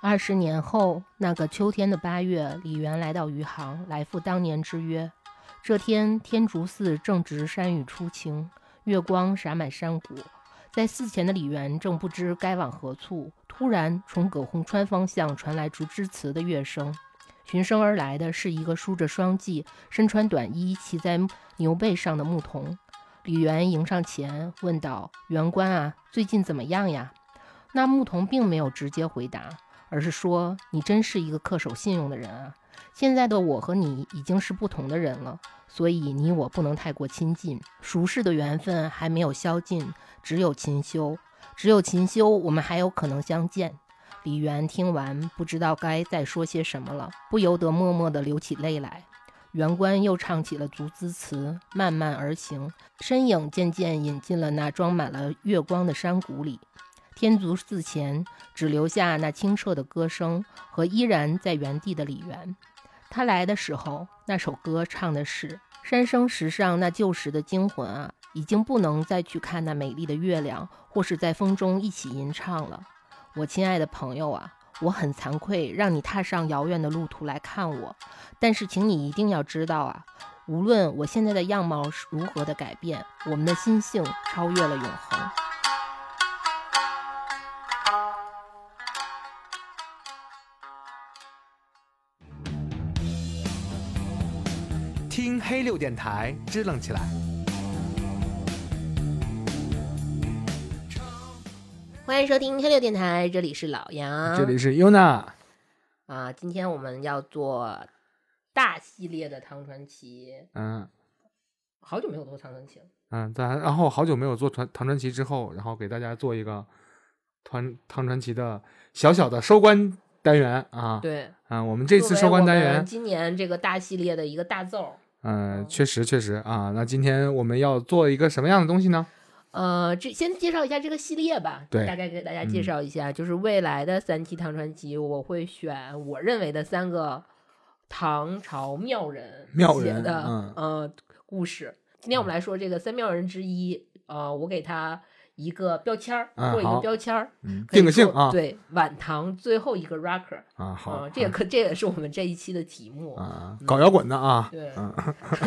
二十年后，那个秋天的八月，李渊来到余杭，来赴当年之约。这天，天竺寺正值山雨初晴，月光洒满山谷。在寺前的李渊正不知该往何处，突然从葛洪川方向传来竹枝词的乐声。循声而来的是一个梳着双髻、身穿短衣、骑在牛背上的牧童。李渊迎上前问道：“元官啊，最近怎么样呀？”那牧童并没有直接回答。而是说，你真是一个恪守信用的人啊！现在的我和你已经是不同的人了，所以你我不能太过亲近。熟识的缘分还没有消尽，只有勤修，只有勤修，我们还有可能相见。李渊听完，不知道该再说些什么了，不由得默默地流起泪来。元官又唱起了竹枝词，慢慢而行，身影渐渐隐进了那装满了月光的山谷里。天竺寺前只留下那清澈的歌声和依然在原地的李元。他来的时候，那首歌唱的是山生石上那旧时的惊魂啊，已经不能再去看那美丽的月亮，或是在风中一起吟唱了。我亲爱的朋友啊，我很惭愧让你踏上遥远的路途来看我，但是请你一定要知道啊，无论我现在的样貌是如何的改变，我们的心性超越了永恒。黑六电台，支棱起来。欢迎收听黑六电台，这里是老杨，这里是优娜啊。今天我们要做大系列的唐传奇，嗯，好久没有做唐传奇了，嗯，咱然后好久没有做传唐传奇之后，然后给大家做一个团唐传奇的小小的收官单元啊。对，啊，我们这次收官单元，今年这个大系列的一个大奏。嗯，确实确实啊。那今天我们要做一个什么样的东西呢？呃，这先介绍一下这个系列吧。对，大概给大家介绍一下，就是未来的三期唐传奇，我会选我认为的三个唐朝妙人写的呃故事。今天我们来说这个三妙人之一，呃，我给他。一个标签儿，做一个标签儿，定个性啊。对，晚唐最后一个 rocker 啊，好，这也可，这也是我们这一期的题目啊，搞摇滚的啊。对，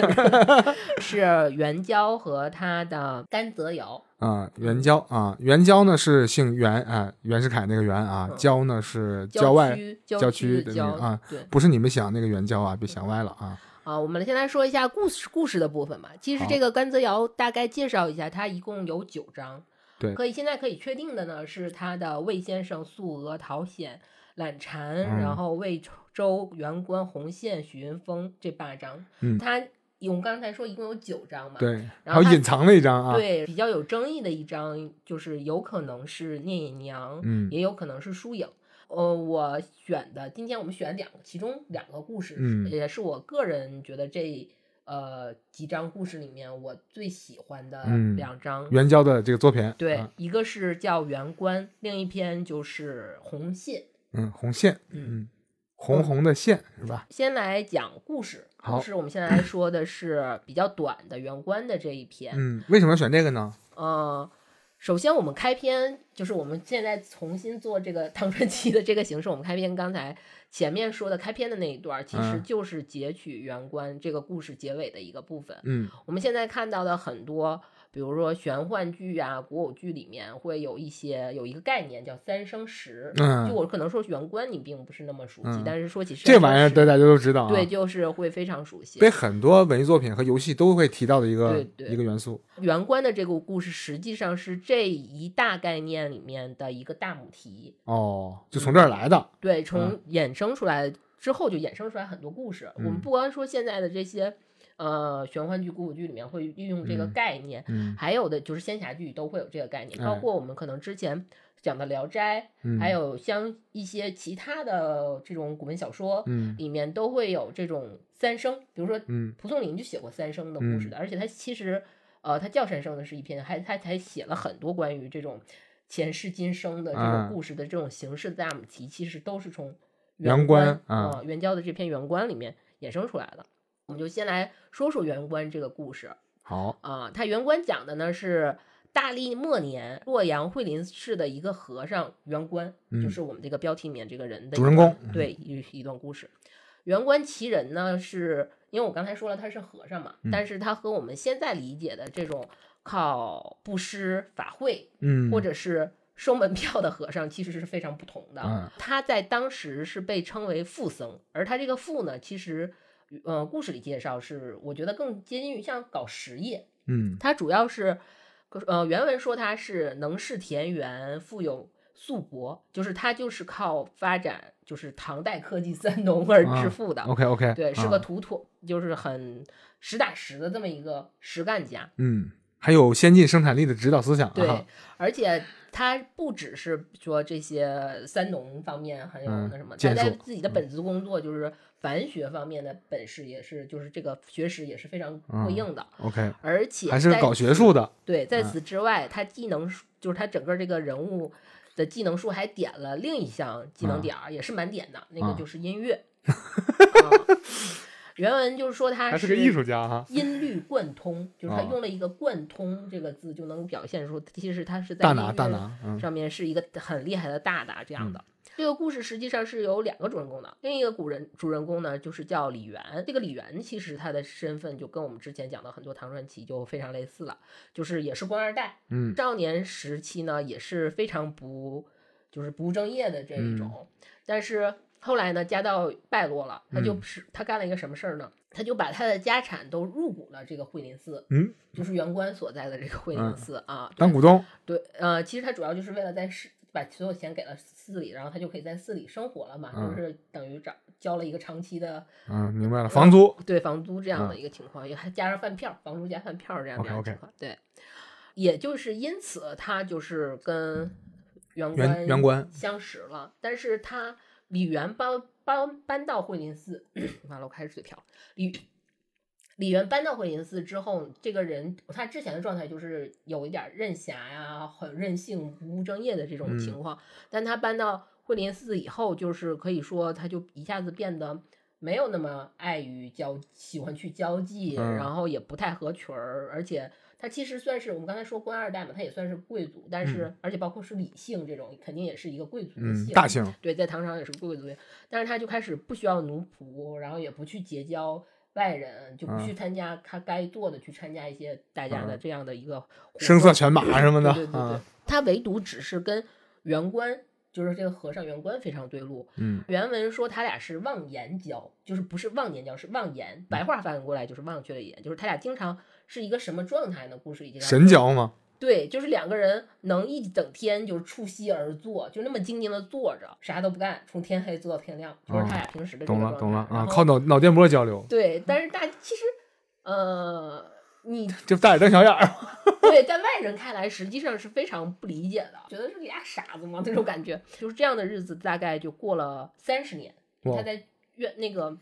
是元宵和他的甘泽尧啊，元宵啊，元宵呢是姓袁啊，袁世凯那个袁啊，郊呢是郊外郊区的啊，不是你们想那个元宵啊，别想歪了啊。啊，我们先来说一下故事故事的部分吧。其实这个甘泽尧大概介绍一下，它一共有九章。可以，现在可以确定的呢是他的魏先生、素娥、陶显、懒蝉，然后魏州、元官、洪宪、许云峰这八张。嗯，他我们刚才说一共有九张嘛？对，然后隐藏了一张啊。对，比较有争议的一张就是有可能是聂隐娘，嗯，也有可能是疏影。呃，我选的今天我们选两个，其中两个故事，嗯，也是我个人觉得这。呃，几章故事里面我最喜欢的两章元宵的这个作品，对，一个是叫《元官》，另一篇就是《红线》。嗯，红线，嗯，红红的线是吧？先来讲故事，故事我们现在来说的是比较短的《元官》的这一篇。嗯，为什么选这个呢？呃，首先我们开篇就是我们现在重新做这个 唐传奇的这个形式，我们开篇刚才。前面说的开篇的那一段，其实就是截取原关这个故事结尾的一个部分。嗯，我们现在看到的很多。比如说玄幻剧啊、古偶剧里面会有一些有一个概念叫三生石，嗯，就我可能说玄关你并不是那么熟悉，但是说起这玩意儿，对大家都知道，对，就是会非常熟悉，被很多文艺作品和游戏都会提到的一个一个元素。玄关的这个故事实际上是这一大概念里面的一个大母题，哦，就从这儿来的，对，从衍生出来之后就衍生出来很多故事。我们不光说现在的这些。呃，玄幻剧、古武剧里面会运用这个概念，还有的就是仙侠剧都会有这个概念，包括我们可能之前讲的《聊斋》，还有像一些其他的这种古文小说，里面都会有这种三生，比如说，蒲松龄就写过三生的故事的，而且他其实，呃，他叫三生的是一篇，还他才写了很多关于这种前世今生的这种故事的这种形式的大母题，其实都是从元关啊。元宵的这篇元关里面衍生出来的。我们就先来说说元官这个故事。好啊，他元官讲的呢是大历末年洛阳惠林市的一个和尚元官，嗯就是我们这个标题里面这个人的主人公对一一段故事。元官其人呢，是因为我刚才说了他是和尚嘛，嗯但是他和我们现在理解的这种靠布施法会嗯，或者是收门票的和尚其实是非常不同的。嗯他在当时是被称为富僧，而他这个富呢，其实呃故事里介绍是我觉得更接近于像搞实业，嗯他主要是呃原文说他是能事田园，富有。素帛就是他就是靠发展就是唐代科技三农而致富的，，OK OK，对，是啊个土土，就是很实打实的这么一个实干家。嗯，还有先进生产力的指导思想啊，对，而且他不只是说这些三农方面很有嗯那什么，他在自己的本职工作就是凡学方面的本事也是，就是这个学识也是非常过硬的，OK，而且还是搞学术的，对，在嗯此之外，他技能就是他整个这个人物的技能树还点了另一项技能嗯点儿，也是满点的，那个嗯就是音乐。啊原文就是说他还是个艺术家哈，音律贯通，就是他啊。用了一个“贯通”这个字，就能表现出其实他是在大音乐拿大拿，嗯。上面是一个很厉害的大大这样的。这个故事实际上是有两个主人公的，另一个古人主人公呢就是叫李元。这个李元其实他的身份就跟我们之前讲的很多唐传奇就非常类似了，就是也是官二代，嗯。少年时期呢也是非常不就是不务正业的这一种，但是后来呢家道败落了，他就嗯是、他干了一个什么事儿呢？他就把他的家产都入股了这个惠林寺，嗯，就是元官所在的这个惠林嗯寺、啊。当股东，对，呃，其实他主要就是为了在市把所有钱给了寺里，然后他就可以在寺里生活了嘛，嗯就是等于找交了一个长期的嗯，明白了，房租，对房租这样的嗯一个情况，也还加上饭票，房租加饭票这样的 OK，OK 情况。对，也就是因此他就是跟元元官元官相识了，但是他李元搬搬搬到慧林寺，完了我开始嘴瓢，李。李元搬到慧林寺之后，这个人他之前的状态就是有一点任侠呀，很任性、不务正业的这种嗯情况。但他搬到慧林寺以后，就是可以说他就一下子变得没有那么爱于交，喜欢去交际，嗯然后也不太合群儿，而且他其实算是我们刚才说官二代嘛，他也算是贵族，但是、而且包括是李姓这种，肯定也是一个贵族的嗯，姓，大姓，对，在唐朝也是贵族，但是他就开始不需要奴仆，然后也不去结交外人，就不嗯去参加他该做的，去参加一些大家的这样的一个声色犬马什么的。对对对他唯独只是跟元官，就是这个和尚元官非常对路。嗯。原文说他俩是忘言交，就是不是忘年交，是忘言。白话翻译过来就是忘却了言，就是他俩经常是一个什么状态呢？故事已经神交吗，对，就是两个人能一整天就是触膝而坐，就那么静静的坐着，啥都不干，从天黑坐到天亮，就是他俩平时的这个懂了懂了啊，靠脑脑电波交流，对，但是大其实呃，你 就大眼瞪小眼儿，对，在外人看来，实际上是非常不理解的，觉得是俩傻子吗？那种感觉，就是这样的日子，大概就过了三十年。他在院那个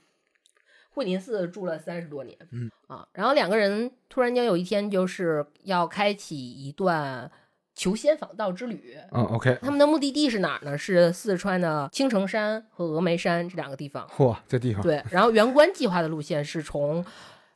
惠林寺住了三十多年，嗯啊，然后两个人突然间有一天就是要开启一段求仙访道之旅。嗯，OK，他们的目的地是哪儿呢？是四川的青城山和峨眉山这两个地方。嚯，这地方，对，然后原官计划的路线是从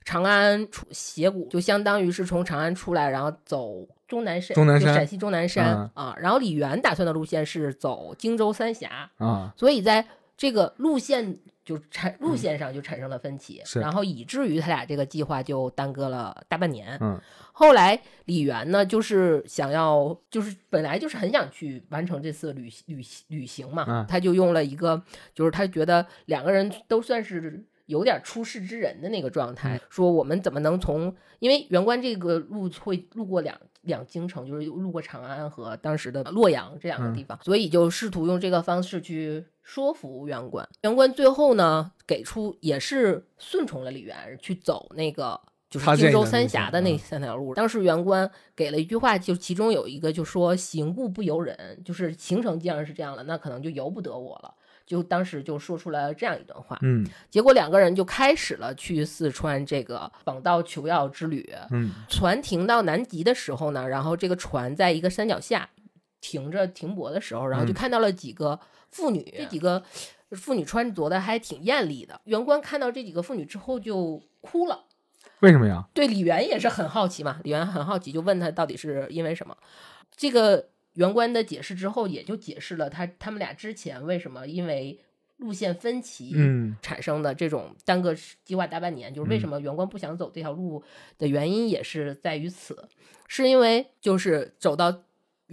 长安出斜谷，就相当于是从长安出来，然后走终南山，终南山就陕西终南山、嗯啊。然后李元打算的路线是走荆州三峡，啊，所以在这个路线就产路线上就产生了分歧，是。然后以至于他俩这个计划就耽搁了大半年。嗯。后来李元呢，就是想要，就是本来就是很想去完成这次旅旅旅行嘛，嗯。他就用了一个，就是他觉得两个人都算是有点出世之人的那个状态，说我们怎么能从，因为元关这个路会路过两两京城，就是路过长安和当时的洛阳这两个地方，所以就试图用这个方式去说服袁官。袁官最后呢，给出也是顺从了李元去走那个。就是荆州三峡的那嗯三条路，当时袁官给了一句话，就其中有一个就说“行故不由人”，就是行程既然是这样了，那可能就由不得我了。就当时就说出来这样一段话，嗯结果两个人就开始了去四川这个访道求药之旅。嗯船停到南极的时候呢，然后这个船在一个山脚下停着停泊的时候，然后就嗯看到了几个妇女，这几个妇女穿着的还挺艳丽的。元官看到这几个妇女之后就哭了。为什么呀？对李元也是很好奇嘛，李元很好奇，就问他到底是因为什么。这个元官的解释之后，也就解释了他他们俩之前为什么因为路线分歧，嗯产生的这种耽搁计划大半年，就是为什么元官不想走这条路的原因，也是在于此，是因为就是走到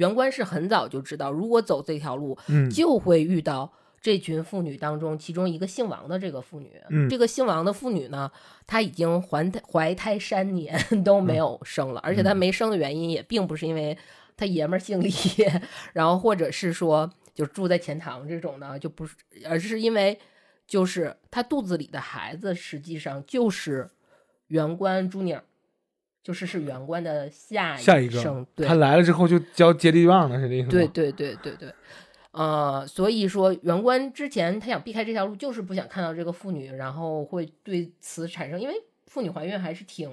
元官是很早就知道，如果走这条路，嗯就会遇到这群妇女当中其中一个姓王的这个妇女。嗯这个姓王的妇女呢，她已经怀胎怀胎三年 都没有生了，而且她没生的原因也并不是因为她爷们儿姓李，然后或者是说就住在钱塘这种的，就不是，而是因为就是她肚子里的孩子实际上就是元官朱宁儿。就是是元关的下下一生，个对，他来了之后就交接力棒了，是这意思吗？对对对对对，呃，所以说元关之前他想避开这条路，就是不想看到这个妇女，然后会对此产生，因为妇女怀孕还是挺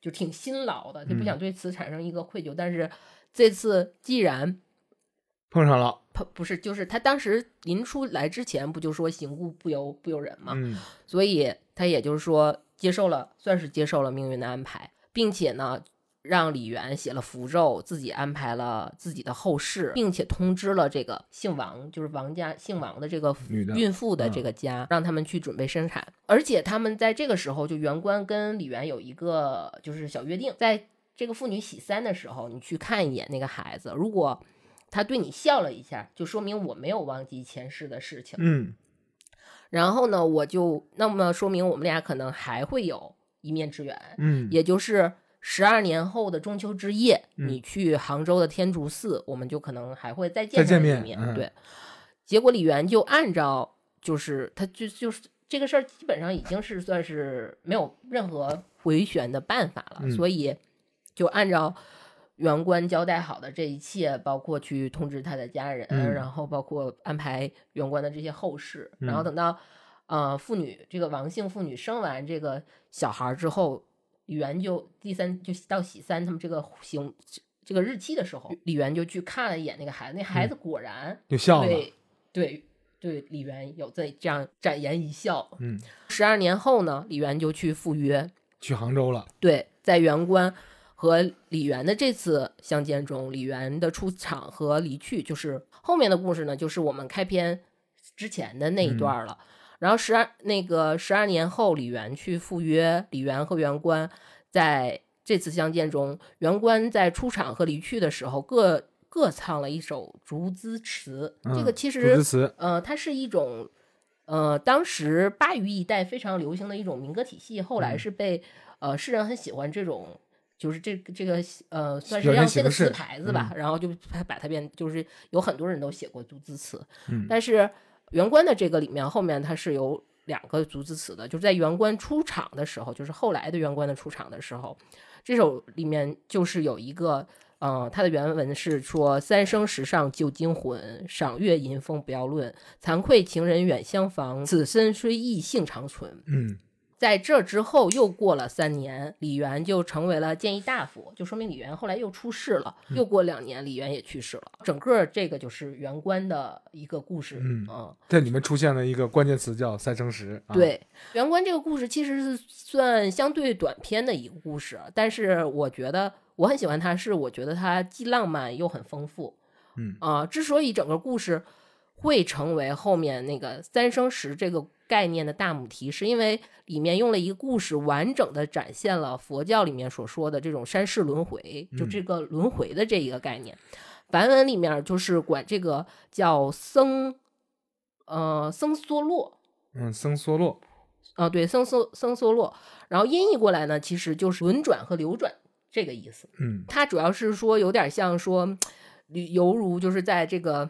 就挺辛劳的，就不嗯。想对此产生一个愧疚。但是这次既然碰上了，不不是，就是他当时临出来之前不就说行故不由不由人嘛，嗯。所以他也就是说接受了，算是接受了命运的安排，并且呢，让李元写了符咒，自己安排了自己的后事，并且通知了这个姓王，就是王家姓王的这个女孕妇的这嗯个家，让他们去准备生产。而且他们在这个时候，就袁官跟李元有一个就是小约定，在这个妇女喜三的时候，你去看一眼那个孩子，如果他对你笑了一下，就说明我没有忘记前世的事情。嗯然后呢，我就那么说明我们俩可能还会有一面之缘，嗯，也就是十二年后的中秋之夜，嗯。你去杭州的天竺寺，我们就可能还会再见面一面嗯。对，结果李元就按照就是他就就是这个事儿，基本上已经是算是没有任何回旋的办法了，嗯。所以就按照。元官交代好的这一切，包括去通知他的家人，嗯。然后包括安排员官的这些后事，然后嗯等到呃妇女这个王姓妇女生完这个小孩儿之后，李元就第三就到喜三他们这个行这个日期的时候，李元就去看了一眼那个孩子，那孩子果然就笑了，对对对李元有在这样展颜一笑。嗯，十二年后呢，李元就去赴约，去杭州了，对，在元官和李元的这次相见中，李元的出场和离去，就是后面的故事呢，就是我们开篇之前的那一段儿了。然后十二那个十二年后，李元去赴约，李元和元官在这次相见中，元官在出场和离去的时候各各唱了一首竹枝词。这个其实呃，它是一种，呃，当时巴渝一带非常流行的一种民歌体系，后来嗯是被、呃世人很喜欢这种，就是这个这个呃，算是让这个词牌子吧，然后就把把它变，就是有很多人都写过竹枝词，嗯但是元官的这个里面后面它是有两个足字词的，就是在元官出场的时候，就是后来的元官的出场的时候，这首里面就是有一个。嗯，它的原文是说：“三生石上旧惊魂，赏月吟风不要论。惭愧情人远相逢，此身虽异性长存。”嗯在这之后又过了三年，李元就成为了谏议大夫，就说明李元后来又出事了。嗯又过两年，李元也去世了。整个这个就是元官的一个故事。嗯嗯这里面出现了一个关键词叫三生石，啊、，对，元官这个故事其实是算相对短篇的一个故事，但是我觉得我很喜欢它，是我觉得它既浪漫又很丰富。嗯啊、之所以整个故事会成为后面那个三生石这个概念的大母题，是因为里面用了一个故事，完整的展现了佛教里面所说的这种三世轮回，就嗯这个轮回的这一个概念。梵文里面就是管这个叫僧，呃，僧梭洛，嗯，僧梭洛，啊，对，僧梭僧梭洛，然后音译过来呢，其实就是轮转和流转这个意思。嗯它主要是说有点像说，犹如就是在这个，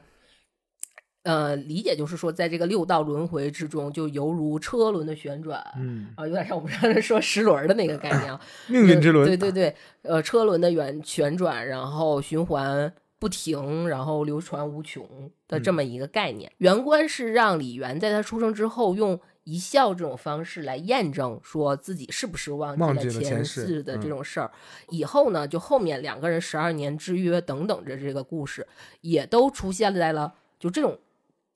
呃，理解就是说，在这个六道轮回之中，就犹如车轮的旋转。嗯，啊，有点像我们上次说十轮的那个概念啊，命运之轮，对对对，呃，车轮的圆旋转，然后循环不停，然后流传无穷的嗯这么一个概念。原观是让李元在他出生之后，用一笑这种方式来验证说自己是不是忘忘记记了前世世的嗯这种事儿。以后呢，就后面两个人十二年之约等等着这个故事，也都出现在了就这种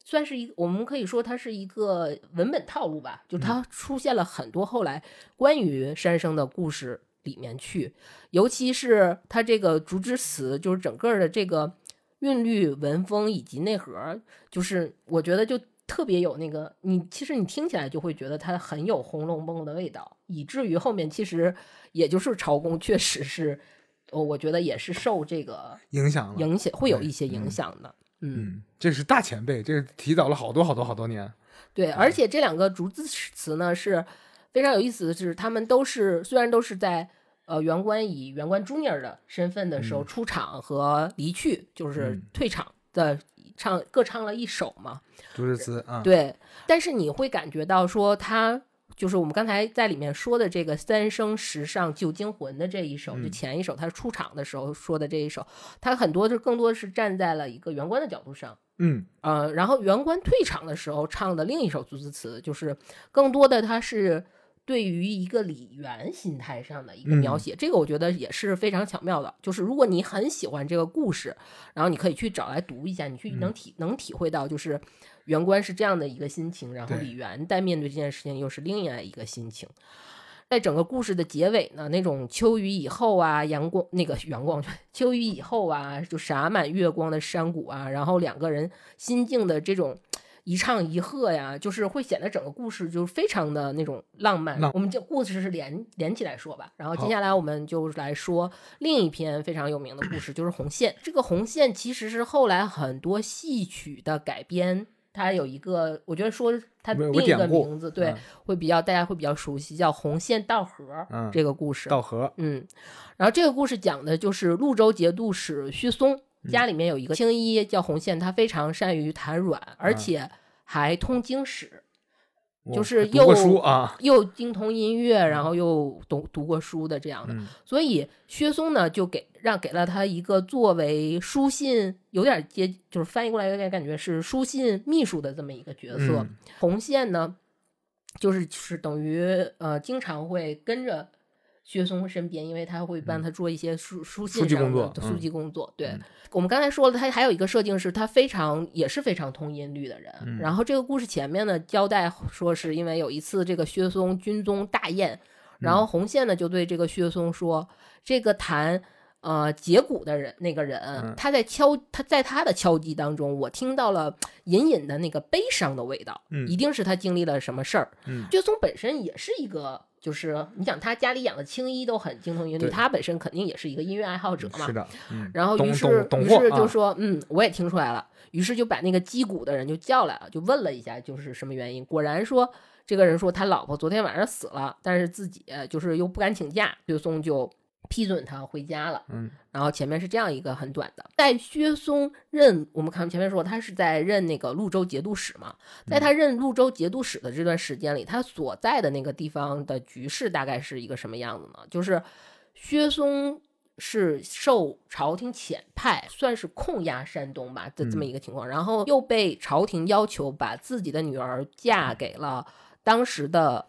算是一，我们可以说它是一个文本套路吧，就它出现了很多后来关于山生的故事里面去，尤其是它这个竹枝词，就是整个的这个韵律、文风以及内核，就是我觉得就特别有那个，你其实你听起来就会觉得它很有《红楼梦》的味道，以至于后面其实也就是朝宫确实是，我我觉得也是受这个影响了，影响，会有一些影嗯。响的，嗯嗯，这是大前辈，这是提早了好多好多好多年。对，而且这两个竹字词呢是非常有意思的是，他们都是虽然都是在呃元官以元官 junior 的身份的时候嗯出场和离去，就是嗯退场的唱各唱了一首嘛。竹字词啊，对，但是你会感觉到说他。就是我们刚才在里面说的这个“三生石上旧惊魂”的这一首，就嗯。前一首他出场的时候说的这一首，他很多就更多是站在了一个元官的角度上，嗯。呃，然后元官退场的时候唱的另一首组词词，就是更多的他是对于一个李元心态上的一个描嗯。写，这个我觉得也是非常巧妙的。就是如果你很喜欢这个故事，然后你可以去找来读一下，你去能体、能体会到，就是元官是这样的一个心情，然后李元在面对这件事情又是另外一个心情。在整个故事的结尾呢，那种秋雨以后啊，阳光那个阳光，秋雨以后啊，就洒满月光的山谷啊，然后两个人心境的这种一唱一和呀，就是会显得整个故事就是非常的那种浪漫。浪我们这故事是连连起来说吧，然后接下来我们就来说另一篇非常有名的故事，就是红线。这个红线其实是后来很多戏曲的改编。它有一个，我觉得说它另一个名字，对，嗯会比较大家会比较熟悉，叫红线道河、嗯这个故事。道河，嗯，然后这个故事讲的就是潞州节度使胥松嗯家里面有一个青衣叫红线，他非常善于弹软，而嗯且还通经史，我就是又书啊，又精通音乐，然后又读读过书的这样的。嗯所以薛松呢就给让给了他一个作为书信有点接，就是翻译过来有点感觉是书信秘书的这么一个角色。嗯红线呢，就是是等于呃经常会跟着薛松身边，因为他会帮他做一些书书信上的工作嗯书记工作。对、嗯我们刚才说了，他还有一个设定是他非常也是非常通音律的人。嗯然后这个故事前面呢交代说，是因为有一次这个薛松军中大宴，然嗯后红线呢就对这个薛松说，这个弹。呃，节鼓的人，那个人，嗯他在敲，他在他的敲击当中，我听到了隐隐的那个悲伤的味道，嗯一定是他经历了什么事儿。嗯薛松本身也是一个，就是你想他家里养的青衣都很精通音律，他本身肯定也是一个音乐爱好者嘛。是的，嗯，然后于是于是就说，嗯，我也听出来了。于是就把那个击鼓的人就叫来了，就问了一下，就是什么原因。果然说，这个人说他老婆昨天晚上死了，但是自己就是又不敢请假，薛松就批准他回家了。嗯然后前面是这样一个很短的，在薛嵩任，我们看前面说他是在任那个潞州节度使嘛，在他任潞州节度使的这段时间里，他所在的那个地方的局势大概是一个什么样子呢？就是薛嵩是受朝廷遣派，算是控压山东吧的这么一个情况，然后又被朝廷要求把自己的女儿嫁给了当时的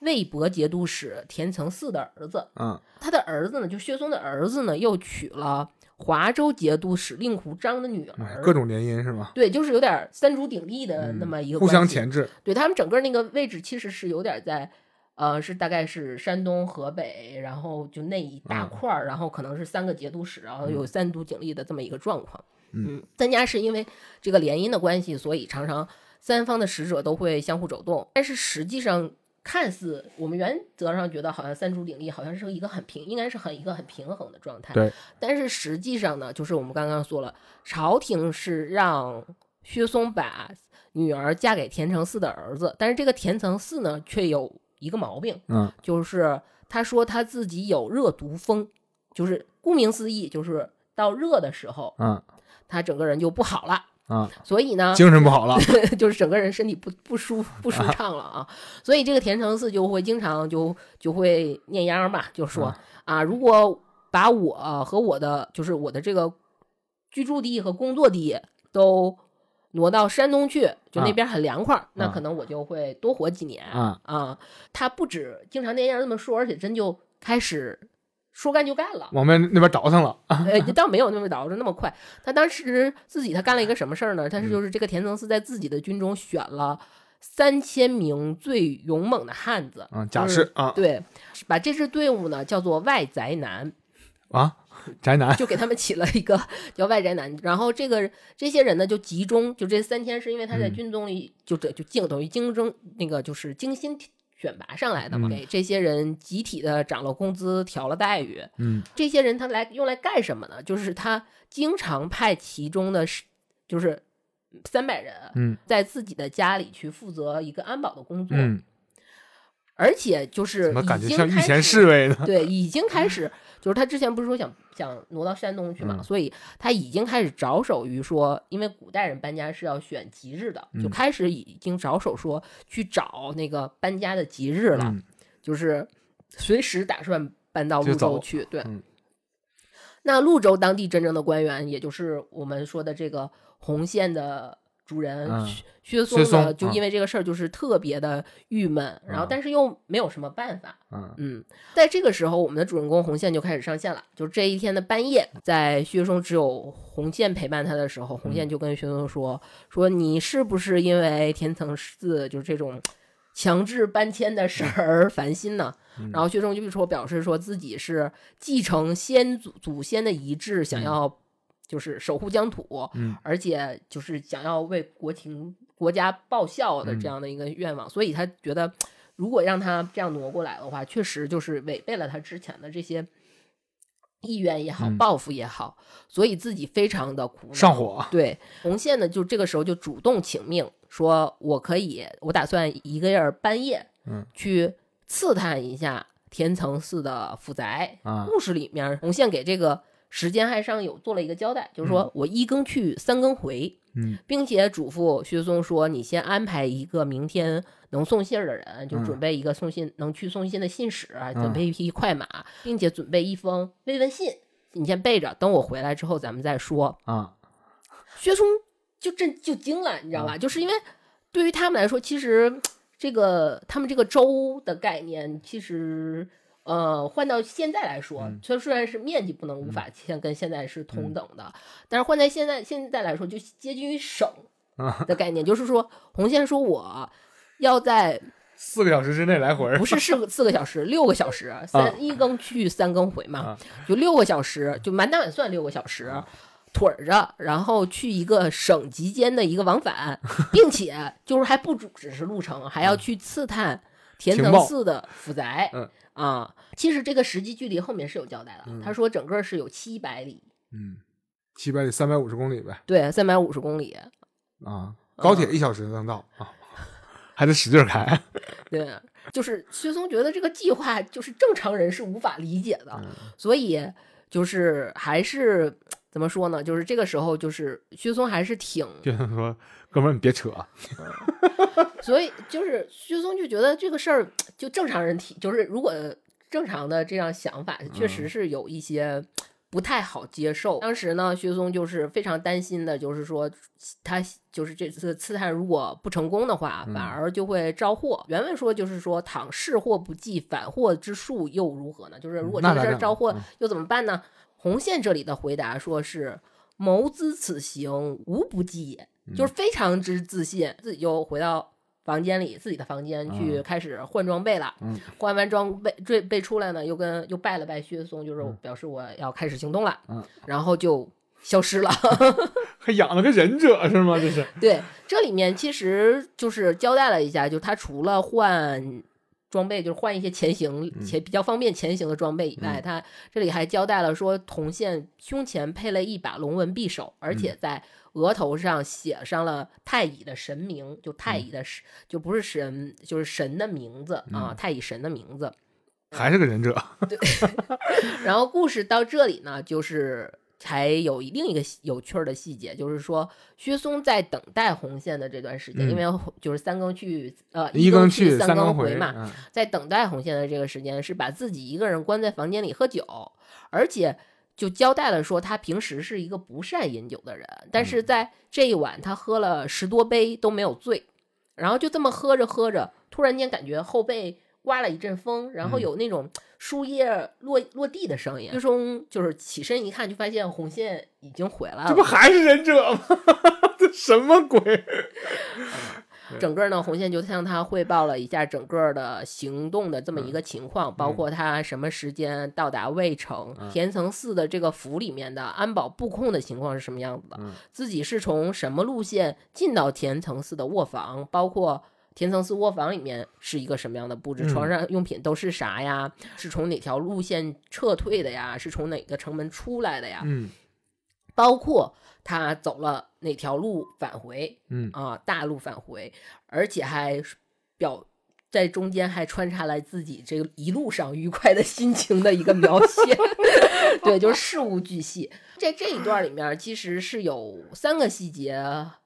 魏博节度使田承嗣的儿子，嗯他的儿子呢，就薛嵩的儿子呢，又娶了华州节度使令狐章的女儿，哎各种联姻是吗？对，就是有点三足鼎立的那么一个嗯互相关系钳制，对他们整个那个位置其实是有点在，呃，是大概是山东、河北，然后就那一大嗯块儿，然后可能是三个节度使，然后有三足鼎立的这么一个状况。嗯，三家是因为这个联姻的关系，所以常常三方的使者都会相互走动，但是实际上。看似我们原则上觉得好像三足鼎立，好像是一个很平，应该是很一个很平衡的状态。对，但是实际上呢，就是我们刚刚说了，朝廷是让薛松把女儿嫁给田承嗣的儿子，但是这个田承嗣呢，却有一个毛病，嗯就是他说他自己有热毒风，就是顾名思义，就是到热的时候，嗯他整个人就不好了。啊，所以呢，精神不好了，就是整个人身体不不舒不舒畅了啊，所以这个田承嗣就会经常就就会念秧儿嘛，就说啊，如果把我和我的就是我的这个居住地和工作地都挪到山东去，就那啊边很凉快儿，那啊可能我就会多活几年啊。啊。他不止经常念秧儿这么说，而且真就开始说干就干了。往外那边倒腾了啊，呃，倒没有那么倒着那么快。他当时自己他干了一个什么事儿呢？他是就是这个田承嗣在自己的军中选了三千名最勇猛的汉子，嗯，甲就是士啊对，把这支队伍呢叫做外宅男，啊，宅男就给他们起了一个 叫外宅男。然后这个这些人呢就集中，就这三天是因为他在嗯军中里就这就竞等于竞争那个就是精心选拔上来的嘛，嗯给这些人集体的涨了工资，调了待遇。嗯这些人他来用来干什么呢？就是他经常派其中的是就是三百人嗯在自己的家里去负责一个安保的工作，嗯，而且就是怎么感已觉像御前经开始侍卫呢？对，已经开始，就是他之前不是说想想挪到山东去嘛，嗯所以他已经开始着手于说，因为古代人搬家是要选吉日的，就嗯开始已经着手说去找那个搬家的吉日了，嗯就是随时打算搬到潞州去。对，嗯那潞州当地真正的官员，也就是我们说的这个红县的主人、嗯薛薛薛松呢，就因为这个事儿就是特别的郁闷，然后嗯但是又没有什么办法。嗯嗯，在这个时候，我们的主人公红线就开始上线了。就是这一天的半夜，在薛松只有红线陪伴他的时候，红线就跟薛松说：“说你是不是因为天层寺就是这种强制搬迁的事儿而烦心呢？”嗯然后薛松就说表示说自己是继承先祖祖先的遗志，想要就是守护疆土，嗯。而且就是想要为国情国家报效的嗯。这样的一个愿望，所以他觉得如果让他这样挪过来的话，确实就是违背了他之前的这些意愿也好，嗯。抱负也好，所以自己非常的苦恼。上火。对红线呢，就这个时候就主动请命，说我可以，我打算一个人半夜，嗯，去刺探一下天层寺的府宅。啊。故事里面，红线给这个时间还上有做了一个交代，就是说我一更去，三更回，嗯并且嘱咐薛松说：“你先安排一个明天能送信儿的人，就嗯准备一个送信、能去送信的信使，嗯准备一匹快马，并且准备一封慰问信，你先备着，等我回来之后咱们再说。啊”薛松就震就惊了，你知道吧？就是因为对于他们来说，其实这个他们这个州的概念，其实。呃，换到现在来说，嗯虽虽然是面积不能无法。现跟现在是同等的，但是换在现在现在来说，就接近于省啊，的概念，就是说，红线说我要在 四个小时之内来回不是四个四个小时，六个小时，三一更去三更回嘛啊，就六个小时，就满打满算六个小时，腿儿着，然后去一个省级间的一个往返，并且就是还不只只是路程，还要去刺探田情报层寺的府宅嗯啊。其实这个实际距离后面是有交代的，嗯他说整个是有七百里，嗯，七百里三百五十公里呗对，三百五十公里。啊，高铁一小时能到啊，还得使劲开。对，就是薛松觉得这个计划就是正常人是无法理解的，嗯所以就是还是怎么说呢？就是这个时候，就是薛松还是挺，就是说，哥们儿你别扯，所以就是薛松就觉得这个事儿就正常人体，就是如果正常的这样想法，确嗯实是有一些。不太好接受。当时呢，薛松就是非常担心的，就是说他就是这次刺探如果不成功的话，嗯反而就会招祸。原文说就是说，倘是祸不济，反祸之术又如何呢？就是如果这个事儿招祸嗯又怎么办呢？红线这里的回答说是谋资此行无不计就是非常之自信，自己就回到。房间里，自己的房间去嗯开始换装备了。嗯 换完装备备备出来呢，又跟又拜了拜薛松，就是嗯表示我要开始行动了。嗯然后就消失了。还养了个忍者是吗？这是 对，这里面其实就是交代了一下，就他除了换装备，就是换一些前行嗯且比较方便前行的装备以外，他这里还交代了说，铜线胸前配了一把龙纹匕首，而且在额头上写上了太乙的神名，就太乙的神，就不是神，就是神的名字啊，太乙神的名字。还是个忍者。对 然后故事到这里呢，就是还有另一个有趣儿的细节，就是说薛松在等待红线的这段时间，嗯因为就是三更去呃一更去三更回嘛，嗯在等待红线的这个时间，是把自己一个人关在房间里喝酒，而且就交代了说他平时是一个不善饮酒的人，但嗯是在这一晚他喝了十多杯都没有醉，然后就这么喝着喝着，突然间感觉后背刮了一阵风，然后嗯有那种树叶落落地的声音。最终就是起身一看，就发现红线已经回来了。这不还是忍者吗？这什么鬼？整个呢，红线就向他汇报了一下整个的行动的这么一个情况，包括他什么时间到达渭城、田层寺的这个府里面的安保布控的情况是什么样子的，嗯自己是从什么路线进到田层寺的卧房，包括。田层寺卧房里面是一个什么样的布置？嗯床上用品都是啥呀？是从哪条路线撤退的呀？是从哪个城门出来的呀？嗯包括他走了哪条路返回，嗯啊，大路返回，而且还表在中间还穿插了自己这个一路上愉快的心情的一个描写，对，就是事无巨细。在这一段里面，其实是有三个细节，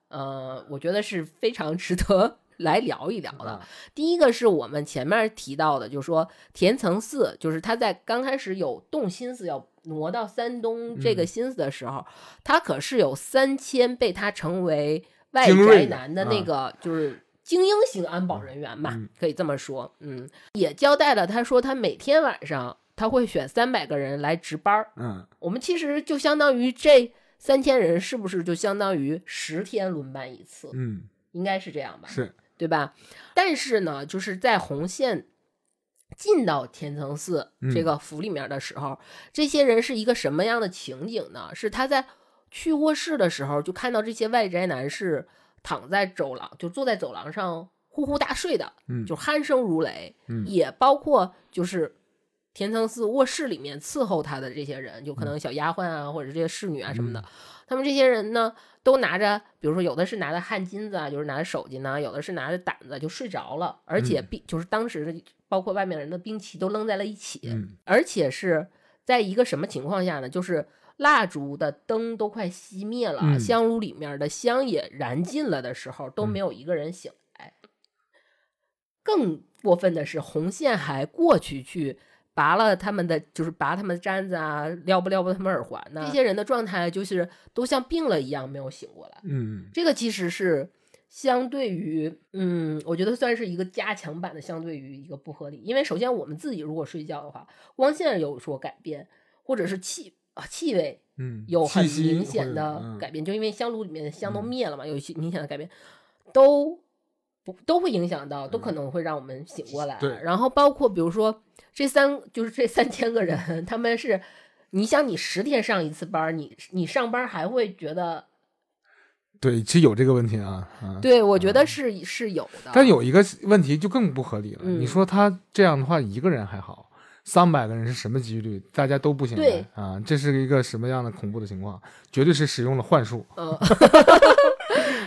呃，我觉得是非常值得 来聊一聊的。啊第一个是我们前面提到的，就是说田层寺，就是他在刚开始有动心思要挪到山东这个嗯心思的时候，他可是有三千被他成为外宅男的那啊个，就是。精英型安保人员吧，嗯可以这么说，嗯，也交代了，他说他每天晚上他会选三百个人来值班儿，嗯我们其实就相当于这三千人，是不是就相当于十天轮班一次？嗯，应该是这样吧？是对吧？但是呢，就是在红线进到天层寺嗯这个府里面的时候，这些人是一个什么样的情景呢？是他在去卧室的时候，就看到这些外宅男是躺在走廊，就坐在走廊上呼呼大睡的，嗯就鼾声如雷，嗯也包括就是。田仓寺卧室里面伺候他的这些人，就可能小丫鬟啊，或者这些侍女啊什么的，嗯。他们这些人呢，都拿着，比如说有的是拿着汗巾子啊，就是拿着手巾呐、有的是拿着掸子就睡着了，而且嗯。兵、就是当时包括外面人的兵器都扔在了一起，嗯。而且是在一个什么情况下呢？就是蜡烛的灯都快熄灭了，嗯。香炉里面的香也燃尽了的时候，都没有一个人醒来。更过分的是，红线还过去去拔了他们的，就是拔他们的簪子啊，撩拨撩拨他们耳环呢？这些人的状态就是都像病了一样，没有醒过来。嗯这个其实是相对于，嗯，我觉得算是一个加强版的，相对于一个不合理。因为首先我们自己如果睡觉的话，光线有所改变，或者是气啊气味嗯，有很明显的嗯改变，就因为香炉里面的香都嗯灭了嘛，有一些明显的改变，都不都会影响到，都可嗯能会让我们醒过来。对然后包括比如说这三就是这三千个人，他们是，你想你十天上一次班，你你上班还会觉得，对，其实有这个问题啊啊。对我觉得是是有的。但有一个问题就更不合理了。嗯你说他这样的话，一个人还好，三百个人是什么几率？大家都不行对来啊，这是一个什么样的恐怖的情况？绝对是使用了幻术，嗯，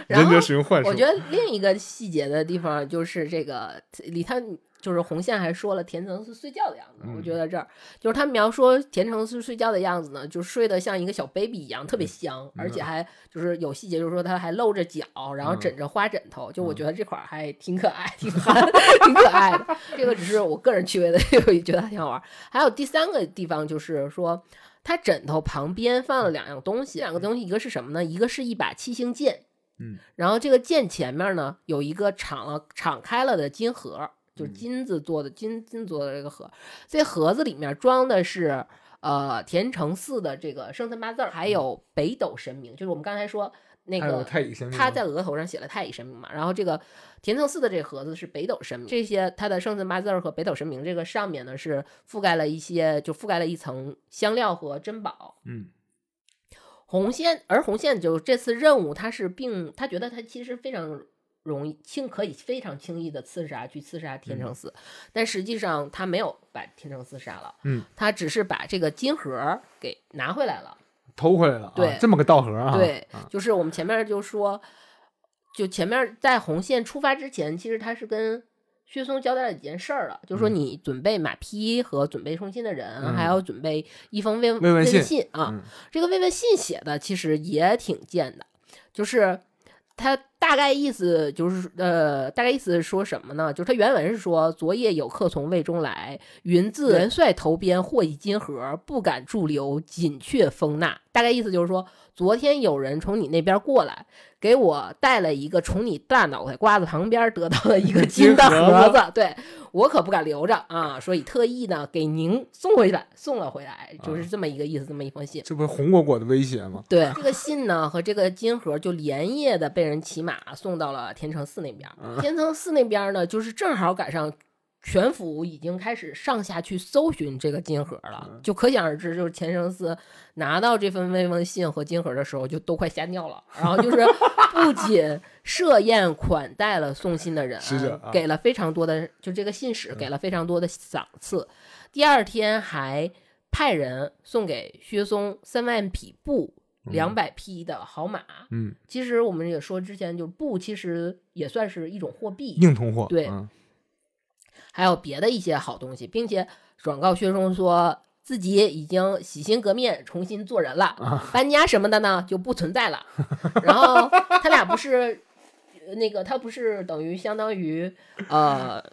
忍者使用幻术。我觉得另一个细节的地方就是这个李他就是红线还说了田成是睡觉的样子，嗯我觉得这儿就是他描述田成是睡觉的样子呢，就睡得像一个小 baby 一样，特别香，而且还就是有细节，就是说他还露着脚，然后嗯枕着花枕头，就我觉得这块儿还挺可爱，挺憨，挺可爱的。这个只是我个人趣味的，我觉得还挺好玩。还有第三个地方就是说。他枕头旁边放了两样东西，两个东西，一个是什么呢？一个是一把七星剑，嗯，然后这个剑前面呢有一个敞了敞开了的金盒，就是嗯。金子做的金金做的这个盒，这盒子里面装的是呃田城寺的这个生辰八字儿，还有北斗神明，就是我们刚才说那个太乙神明他在额头上写了太乙神明嘛，然后这个田城寺的这个盒子是北斗神明，这些他的生辰八字儿和北斗神明这个上面呢是覆盖了一些，就覆盖了一层香料和珍宝。嗯。红线，而红线就这次任务，他是并他觉得他其实非常容易轻，可以非常轻易的刺杀去刺杀天成寺，但实际上他没有把天成寺杀了，嗯，他只是把这个金盒给拿回来了。偷回来了啊，对这么个道盒啊，对啊，就是我们前面就说，就前面在红线出发之前，其实他是跟薛松交代了几件事儿了，就是说嗯你准备马匹和准备送信的人，嗯还要准备一封慰慰问信信啊。嗯这个慰问信写的其实也挺贱的，就是他大概意思就是，呃，大概意思是说什么呢？就是他原文是说，昨夜有客从魏中来，云自元帅头边获一金盒，不敢驻留，紧却封纳。大概意思就是说，昨天有人从你那边过来，给我带了一个从你大脑袋瓜子旁边得到的一个金的盒子盒子，对我可不敢留着啊，所以特意呢给您送回来，送了回来，就是这么一个意思，这么一封信。这不是红果果的威胁吗？对，这个信呢和这个金盒就连夜的被人骑马送到了天成寺那边天成寺那边呢，就是正好赶上全府已经开始上下去搜寻这个金盒了，就可想而知，就是田承寺拿到这份慰问信和金盒的时候，就都快吓尿了。然后就是不仅设宴款待了送信的人，给了非常多的，就这个信使给了非常多的赏赐。第二天还派人送给薛松三万匹布、两百匹的好马。嗯，其实我们也说，之前就布其实也算是一种货币，硬通货。对嗯还有别的一些好东西，并且转告薛松说自己已经洗心革面，重新做人了，啊搬家什么的呢就不存在了。然后他俩不是呃那个，他不是等于相当于呃。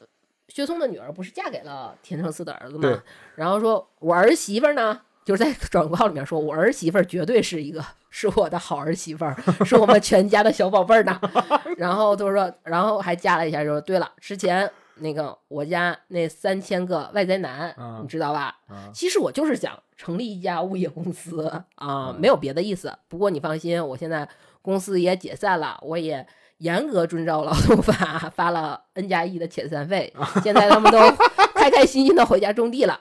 薛松的女儿不是嫁给了田承嗣的儿子吗？然后说，我儿媳妇儿呢，就是在 转告里面说，我儿媳妇儿绝对是一个是我的好儿媳妇儿，是我们全家的小宝贝儿呢。然后就是说，然后还加了一下就说，对了，之前那个我家那三千个外宅男，嗯你知道吧？啊其实我就是想成立一家物业公司啊，嗯没有别的意思。不过你放心，我现在公司也解散了，我也严格遵照劳动法发了 N 加一的遣散费，现在他们都 开开心心的回家种地了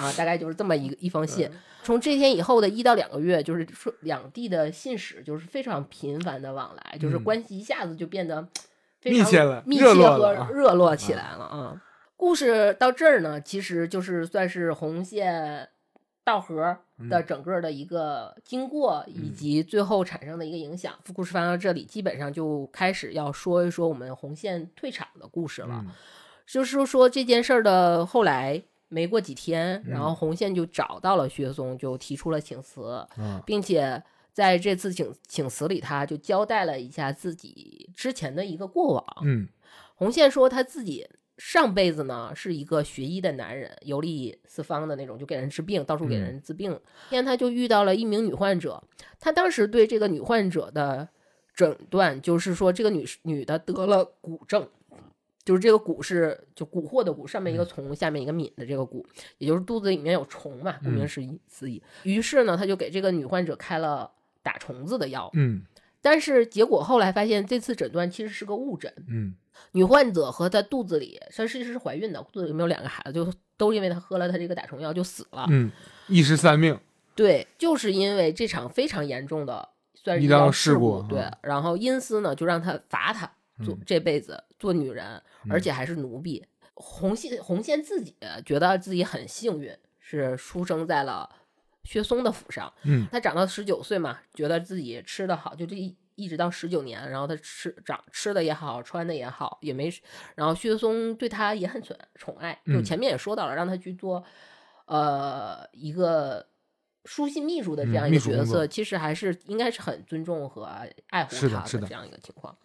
啊，大概就是这么一个一封信。嗯从这天以后的一到两个月，就是说两地的信使就是非常频繁的往来，就是嗯关系一下子就变得非常密切了密切和热络起来了啊。故事到这儿呢，其实就是算是红线道河的整个的一个经过，以及最后产生的一个影响。故事翻到这里，基本上就开始要说一说我们红线退场的故事了。嗯就是说说这件事儿的后来没过几天，然嗯后红线就找到了薛松，就提出了请辞，嗯并且在这次请请辞里，他就交代了一下自己之前的一个过往。嗯红线说他自己上辈子呢是一个学医的男人，游历四方的那种，就给人治病，到处给人治病。天他就遇到了一名女患者，他当时对这个女患者的诊断就是说，这个女女的得了骨症。就是这个蛊是就蛊惑的蛊，上面一个虫，下面一个敏的这个蛊，也就是肚子里面有虫嘛，顾名思义。于是呢，他就给这个女患者开了打虫子的药，嗯但是结果后来发现，这次诊断其实是个误诊。嗯女患者和她肚子里，她其实是怀孕的，肚子里面有两个孩子，就都因为她喝了她这个打虫药就死了。嗯，一尸三命。对，就是因为这场非常严重的算是医疗事故故，对嗯。然后因私呢就让他罚他做嗯这辈子做女人，而且还是奴婢。红线红线自己觉得自己很幸运，是出生在了薛松的府上。嗯他长到十九岁嘛，觉得自己吃的好，就这一一直到十九年，然后他吃长吃的也好，穿的也好，也没，然后薛松对他也很宠宠爱，就嗯前面也说到了，让他去做呃一个书信秘书的这嗯样一个角色，其实还是应该是很尊重和爱护他的这样一个情况。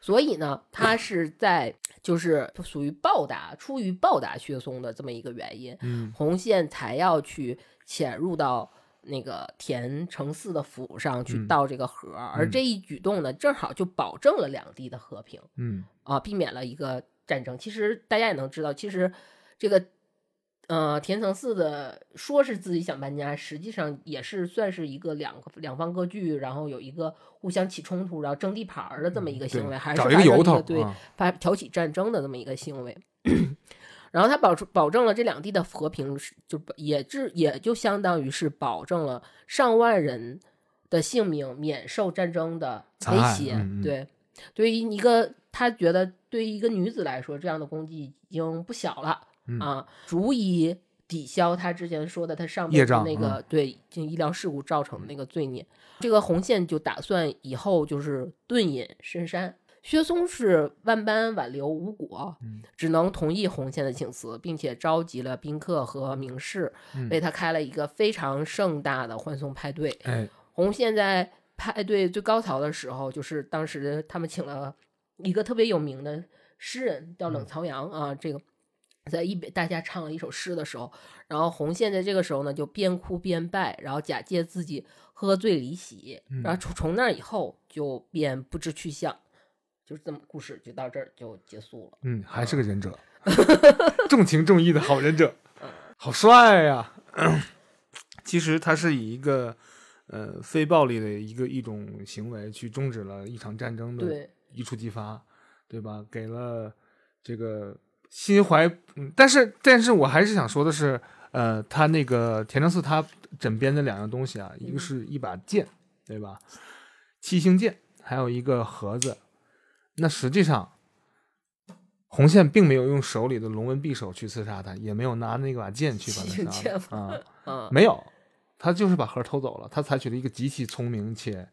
所以呢，他是在就是属于报答，出于报答薛松的这么一个原因，嗯。红线才要去潜入到那个田承嗣的府上去嗯。盗这个盒儿，而嗯。这一举动呢，正好就保证了两地的和平嗯。啊，避免了一个战争。其实大家也能知道，其实这个。呃，田承嗣的说是自己想搬家，实际上也是算是一个两个两方割据，然后有一个互相起冲突，然后争地盘儿的这么一个行为，对还是找一个由头对啊发挑起战争的这么一个行为。然后他保出保证了这两地的和平，是就也至也就相当于是保证了上万人的性命免受战争的威胁。对，对于一个他觉得对于一个女子来说，这样的功绩已经不小了、嗯啊，足以抵消他之前说的他上辈子业障嗯那个、对就医疗事故造成的那个罪孽。这个红线就打算以后就是遁隐深山。薛松是万般挽留无果，嗯只能同意红线的请辞，并且召集了宾客和名士，嗯为他开了一个非常盛大的欢送派对。哎红线在派对最高潮的时候，就是当时他们请了一个特别有名的诗人叫冷曹阳啊，这个在一边大家唱了一首诗的时候，然后红线在这个时候呢就边哭边拜，然后假借自己喝醉离席，然后从从那以后就便不知去向，就是这么故事就到这儿就结束了。嗯，还是个忍者，重情重义的好忍者，好帅呀！其实他是以一个呃非暴力的一个一种行为去终止了一场战争的对一触即发，对吧？给了这个心怀，嗯，但是但是我还是想说的是，呃，他那个田承嗣他枕边的两样东西啊，一个是一把剑，对吧？七星剑，还有一个盒子。那实际上，红线并没有用手里的龙纹匕首去刺杀他，也没有拿那把剑去把他杀了啊。嗯，没有，他就是把盒偷走了。他采取了一个极其聪明且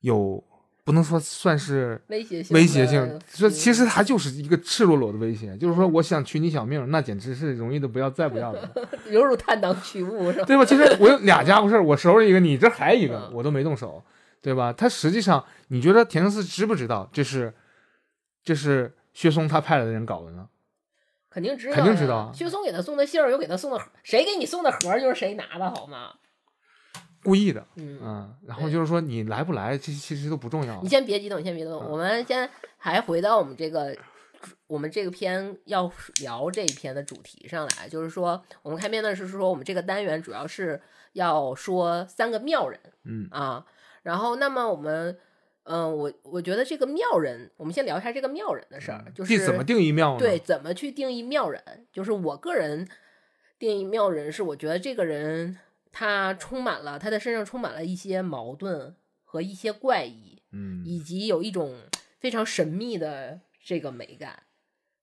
有不能说算是威胁性威胁性的，这其实它就是一个赤裸裸的威胁。就是说，我想取你小命，那简直是容易的不要再不要了，犹如探囊取物是吧？对吧？其实我有俩家伙事儿，我手里一个，你这还一个嗯，我都没动手，对吧？他实际上，你觉得田承嗣知不知道这是这是薛松他派来的人搞的呢？肯定知道，肯定知道啊薛松给他送的信儿，又给他送的，谁给你送的盒儿就是谁拿的，好吗？故意的，嗯，嗯。然后就是说，你来不来，这其实都不重要你。先别激动，你先别激动，嗯我们先还回到我们这个我们这个篇要聊这一篇的主题上来，就是说我们开篇呢是说我们这个单元主要是要说三个妙人嗯啊，然后那么我们。嗯，我我觉得这个妙人，我们先聊一下这个妙人的事儿，就是怎么定义妙呢？对，怎么去定义妙人？就是我个人定义妙人是，我觉得这个人他充满了他的身上充满了一些矛盾和一些怪异，嗯以及有一种非常神秘的这个美感。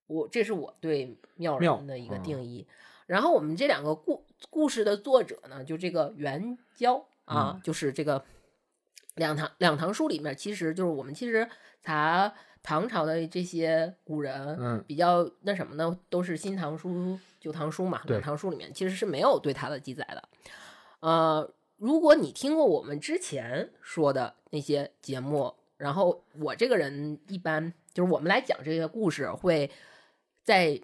我这是我对妙妙人的一个啊定义。然后我们这两个故故事的作者呢，就这个袁交啊，嗯就是这个两唐两唐书里面，其实就是我们其实查唐朝的这些古人，嗯比较那什么呢，都是新唐书、旧唐书嘛，两唐书里面其实是没有对他的记载的。呃，如果你听过我们之前说的那些节目，然后我这个人一般就是我们来讲这些故事，会在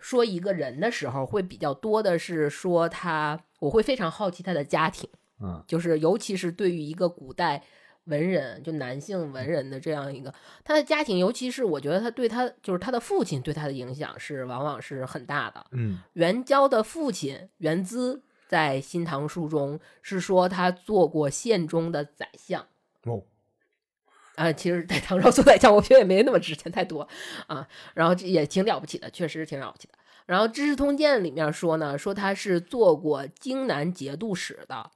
说一个人的时候，会比较多的是说他，我会非常好奇他的家庭，嗯就是尤其是对于一个古代文人，就男性文人的这样一个他的家庭，尤其是我觉得他对他就是他的父亲对他的影响是往往是很大的。嗯袁交的父亲袁资在《新唐书》中是说他做过县中的宰相。哦啊，其实，在唐朝做宰相，我觉得也没那么值钱太多啊。然后这也挺了不起的，确实挺了不起的。然后《资治通鉴》里面说呢，说他是做过荆南节度使的。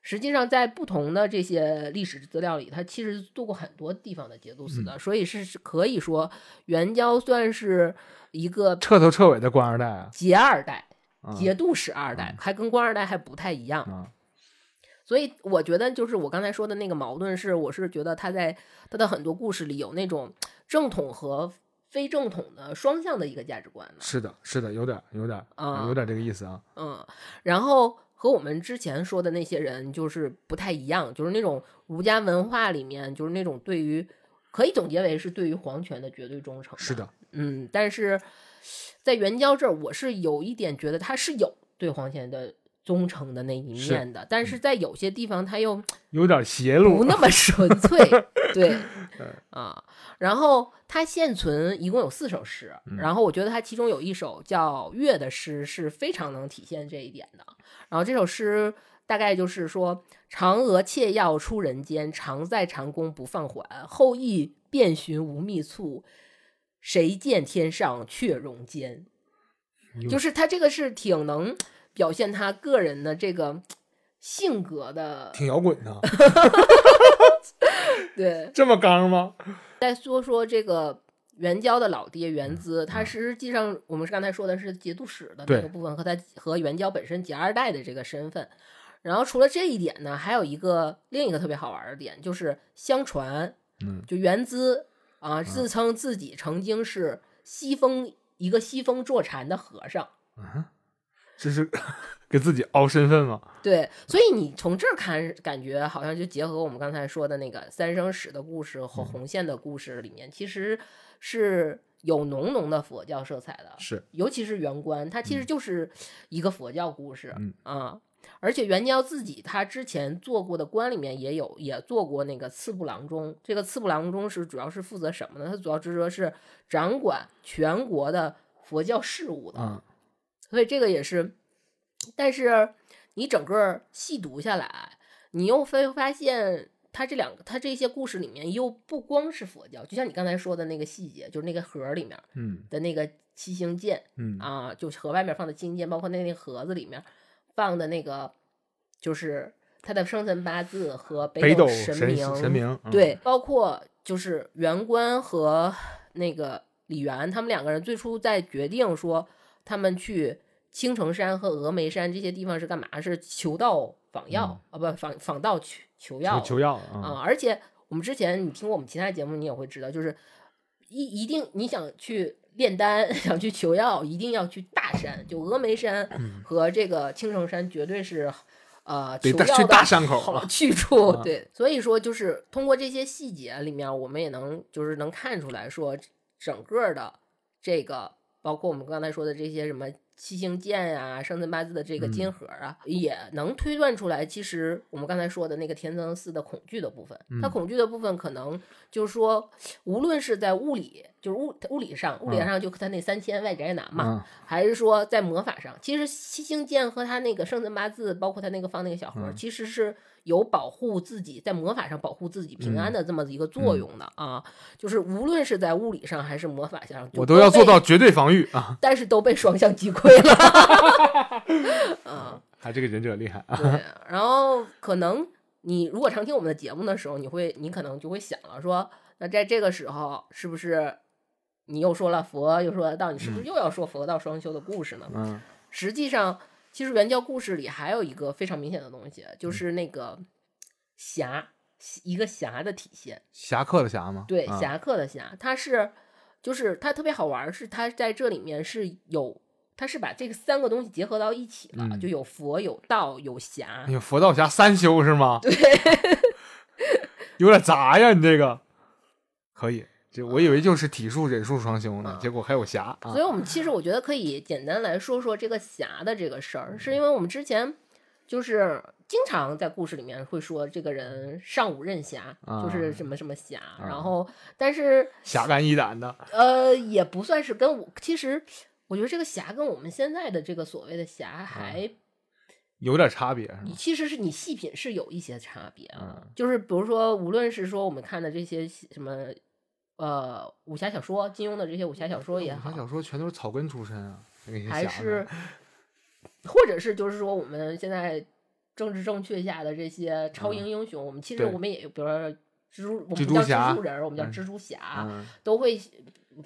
实际上，在不同的这些历史资料里，他其实做过很多地方的节度使的，所以是是可以说元交算是一个彻头彻尾的官二代啊，节二代、啊节度使二代，还跟官二代还不太一样。啊所以我觉得，就是我刚才说的那个矛盾是，我是觉得他在他的很多故事里有那种正统和非正统的双向的一个价值观的。是的，是的，有点有点儿啊有点这个意思啊。嗯，然后和我们之前说的那些人就是不太一样，就是那种儒家文化里面，就是那种对于可以总结为是对于皇权的绝对忠诚。是的，嗯，但是在援交这儿，我是有一点觉得他是有对皇权的忠诚的那一面的，但是在有些地方他又 有点邪路不。那么纯 粹，对，啊，然后他现存一共有四首诗，然后我觉得他其中有一首叫《月》的诗是非常能体现这一点的。然后这首诗大概就是说：“嫦娥妾要出人间，常在长宫不放缓。后羿遍寻无觅处，谁见天上却容间。”就是他这个是挺能表现他个人的这个性格的，挺摇滚的，对。这么刚吗？再说说这个袁交的老爹袁嗯资，他实际上我们是刚才说的是节度使的那个部分和他和袁交本身节二代的这个身份。然后除了这一点呢，还有一个另一个特别好玩的点，就是相传，嗯，就袁资啊自称自己曾经是西风一个西风坐禅的和尚。嗯这是 给自己凹身份吗？对，所以你从这儿看，感觉好像就结合我们刚才说的那个三生石的故事和红线的故事里面，其实是有浓浓的佛教色彩的。是，尤其是圆观，它其实就是一个佛教故事、嗯啊。而且袁教自己他之前做过的官里面也有也做过那个次部郎中，这个次部郎中是主要是负责什么呢？他主要职责是掌管全国的佛教事务的。嗯所以这个也是，但是你整个细读下来，你又会发现，他这两个，他这些故事里面又不光是佛教，就像你刚才说的那个细节，就是那个盒里面嗯的那个七星剑嗯啊，就盒外面放的七星剑，包括那那盒子里面放的那个，就是他的生辰八字和北斗神神明，神明，嗯，对，包括就是袁官和那个李元，他们两个人最初在决定说他们去青城山和峨眉山这些地方是干嘛？是求道访药、啊，不访访道求求药求求药啊、啊，而且我们之前你听过我们其他节目，你也会知道，就是一一定你想去炼丹，想去求药，一定要去大山，就峨眉山和这个青城山，绝对是。呃，去求药的大山口去处，啊。对，所以说就是通过这些细节里面，我们也能就是能看出来说，整个的这个，包括我们刚才说的这些什么七星剑呀、生辰八字的这个金嗯。盒啊，也能推断出来，其实我们刚才说的那个天增寺的恐惧的部分，它嗯。恐惧的部分可能就是说，无论是在物理，就是物物理上，物理嗯上就他那三千外宅男嘛，嗯还是说在魔法上，其实七星剑和他那个生辰八字，包括他那个放那个小盒，嗯其实是有保护自己在魔法上保护自己平安的这么一个作用的、啊。就是无论是在物理上还是魔法上，就我都要做到，绝对防御啊！但是都被双向击溃了。嗯，他这个忍者厉害啊！对。然后可能你如果常听我们的节目的时候，你会你可能就会想了说，那在这个时候是不是你又说了佛，又说了道，你是不是又要说佛道双修的故事呢？嗯实际上，其实原教故事里还有一个非常明显的东西，嗯就是那个侠，一个侠的体现。侠客的侠吗？对，啊侠客的侠，他是，就是他特别好玩，是他在这里面是有，他是把这个三个东西结合到一起了，嗯就有佛、有道、有侠有。佛道侠三修是吗？对，有点杂呀，你这个可以。这我以为就是体术、忍术双修呢，嗯结果还有侠啊所以，！我们其实我觉得可以简单来说说这个侠的这个事儿，是因为我们之前就是经常在故事里面会说这个人上武任侠，就是啊什么什么侠，然后但是侠肝义胆的，呃也不算是跟我，其实我觉得这个侠跟我们现在的这个所谓的侠还有点差别你？其实是你细品是有一些差别啊，嗯就是比如说，无论是说我们看的这些什么，呃，武侠小说，金庸的这些武侠小说也好武侠，小说全都是草根出身啊，还是，或者是就是说我们现在政治正确下的这些超英英雄，我们其实我们也有，比如说蜘蛛，我们不叫蜘蛛人，我们叫嗯蜘蛛侠，嗯，都会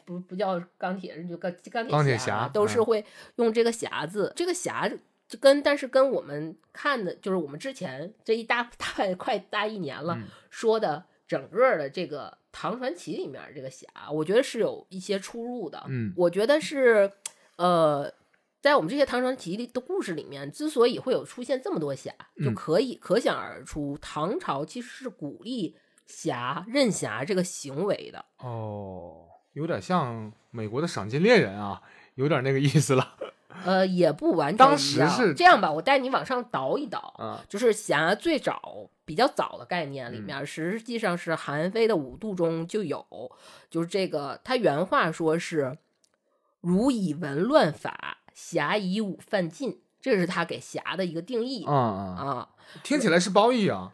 不不叫钢铁人，就钢钢钢铁铁侠都是嗯会用这个侠字。这个侠就跟但是跟我们看的，就是我们之前这一大大快大一年了、嗯说的整个的这个唐传奇里面这个侠，我觉得是有一些出入的。嗯我觉得是呃。在我们这些唐传奇里的故事里面，之所以会有出现这么多侠，就嗯可以可想而出，唐朝其实是鼓励侠任侠这个行为的。哦，有点像美国的赏金猎人啊，有点那个意思了 呃，也不完全当一样时是这样吧，我带你往上倒一倒，啊。就是侠最早比较早的概念嗯里面，实际上是韩非的五度中就有，就是这个他原话说是“儒以文乱法，侠以武犯禁”，这是他给侠的一个定义、啊啊，啊。听起来是褒义啊！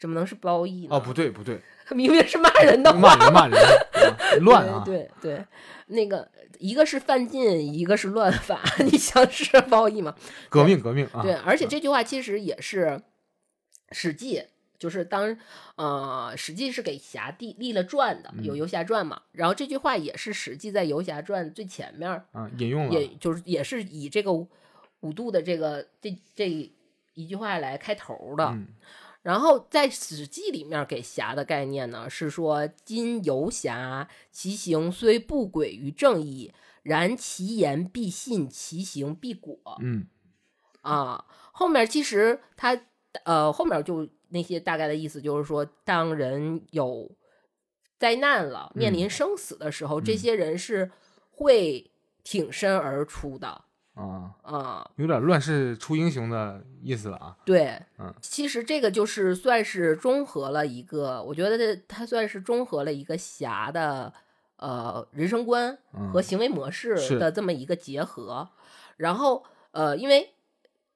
怎么能是褒义呢？哦，不对不对，明明是骂人的话。骂人骂人，啊 乱啊！对对对，那个一个是犯禁，一个是乱法，你想是褒义吗？革命革命啊！对，而且这句话其实也是《史记》，就是当呃《史记》是给侠帝立了传的，有嗯《游侠传》嘛，然后这句话也是《史记》在《游侠传》最前面儿，啊，引用了也就是也是以这个五度的这个这这一句话来开头的。嗯然后在《史记》里面给侠的概念呢，是说今游侠，其行虽不轨于正义，然其言必信，其行必果。嗯啊，后面其实他呃后面就那些大概的意思就是说，当人有灾难了，面临生死的时候，这嗯些人是会挺身而出的啊，啊。有点乱世出英雄的意思了啊。对，嗯其实这个就是算是中和了一个，我觉得这它算是中和了一个侠的呃人生观和嗯行为模式的这么一个结合。然后呃，因为《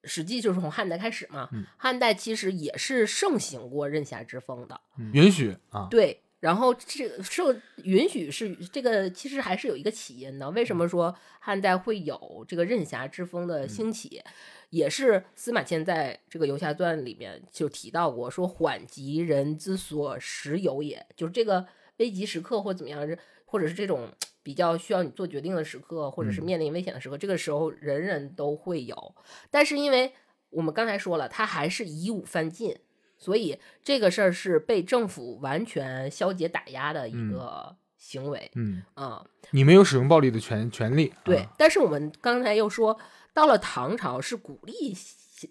史记》就是从汉代开始嘛，嗯汉代其实也是盛行过任侠之风的，允许啊，对。然后这个受允许是这个，其实还是有一个起因的。为什么说汉代会有这个任侠之风的兴起？也是司马迁在这个《游侠传》里面就提到过，说缓急人之所时有也，就是这个危急时刻或怎么样，或者是这种比较需要你做决定的时刻，或者是嗯面临危险的时刻，这个时候人人都会有。但是因为我们刚才说了，他还是以武犯禁，所以这个事儿是被政府完全消解打压的一嗯个行为嗯，啊、你没有使用暴力的权权利。对，啊但是我们刚才又说，到了唐朝是鼓励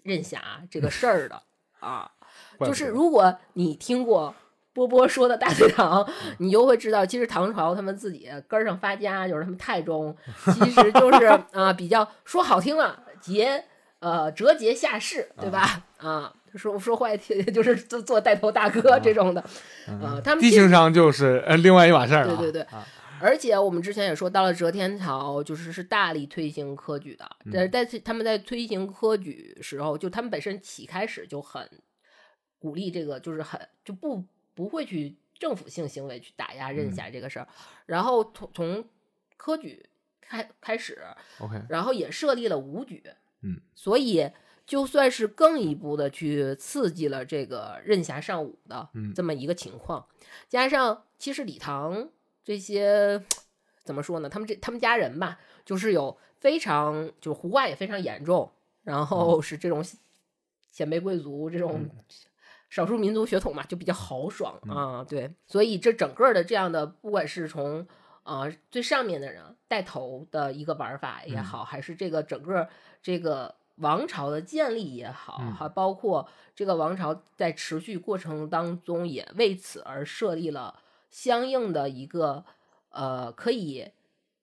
任侠这个事儿的啊，就是如果你听过波波说的大隋唐，你就会知道，其实唐朝他们自己根儿上发家，就是他们太宗，其实就是 啊、比较说好听了，节呃折节下士，对吧？啊。说说坏听 就是做做带头大哥这种的，啊，他们其实地形上就是呃另外一码事儿了啊。对对对啊，而且我们之前也说，到了折天朝，就是是大力推行科举的。嗯但是但是他们在推行科举时候，就他们本身起开始就很鼓励这个，就是很就不不会去政府性行为去打压任嗯侠这个事儿。然后从从科举开开始，OK，然后也设立了武举，嗯，所以就算是更一步的去刺激了这个任侠尚武的嗯这么一个情况，加上其实李唐这些怎么说呢？他们这他们家人吧，就是有非常就是胡化也非常严重，然嗯后是这种鲜卑贵族这种。少数民族血统嘛，就比较豪爽嗯。啊，对，所以这整个的这样的，不管是从啊、最上面的人带头的一个玩法也好，还是这个整个这个王朝的建立也好，嗯还包括这个王朝在持续过程当中也为此而设立了相应的一个呃可以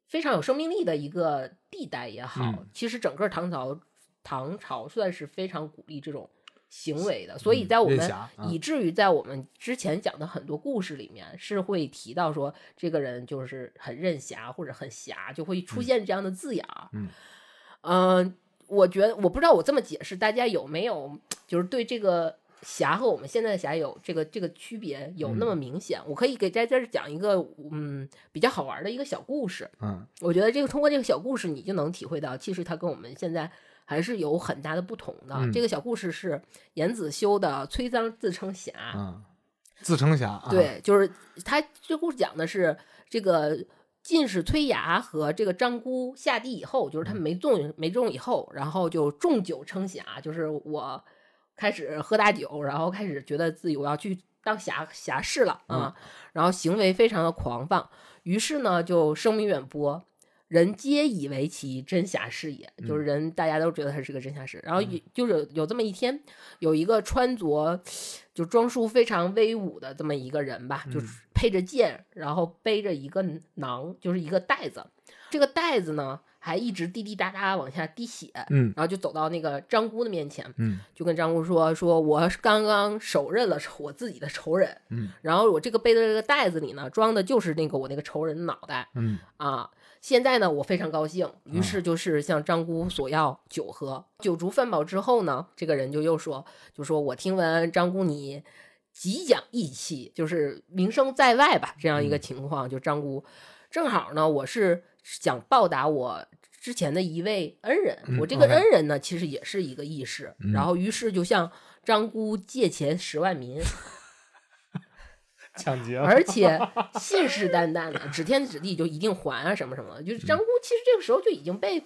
非常有生命力的一个地带也好，嗯。其实整个唐朝唐朝算是非常鼓励这种行为的，所以嗯在我们以至于在我们之前讲的很多故事里面是会提到说这个人就是很任侠或者很侠，就会出现这样的字眼儿。嗯呃我觉得我不知道我这么解释，大家有没有就是对这个侠和我们现在的侠有这个这个区别有那么明显？我可以给在这儿讲一个嗯比较好玩的一个小故事。嗯我觉得这个通过这个小故事，你就能体会到，其实它跟我们现在还是有很大的不同的。嗯这个小故事是严子修的《崔臧自称侠》啊，自称侠啊，对，就是他这故事讲的是这个进士崔牙和这个张姑下地以后，就是他们没中没中以后，然后就重酒称侠，就是我开始喝大酒，然后开始觉得自己我要去当侠侠士了啊，然后行为非常的狂放，于是呢就声名远播。人皆以为其真侠士也，就是人大家都觉得他是个真侠士。然后有就是有有这么一天，有一个穿着就装束非常威武的这么一个人吧，就是配着剑，然后背着一个囊，就是一个袋子。这个袋子呢，还一直滴滴答答往下滴血，嗯然后就走到那个张姑的面前，嗯就跟张姑说：“说我刚刚手刃了我自己的仇人，嗯然后我这个背的这个袋子里呢，装的就是那个我那个仇人的脑袋嗯啊。现在呢，我非常高兴，于是就是向张姑索要酒喝。酒足饭饱之后呢，这个人就又说，就说我听闻张姑你极讲义气，就是名声在外吧，这样一个情况。就张姑正好呢，我是想报答我之前的一位恩人，嗯我这个恩人呢，其实也是一个义士，嗯然后于是就向张姑借钱十万民，抢劫，而且信誓旦旦的，指天指地就一定还啊什么什么。就是张姑其实这个时候就已经被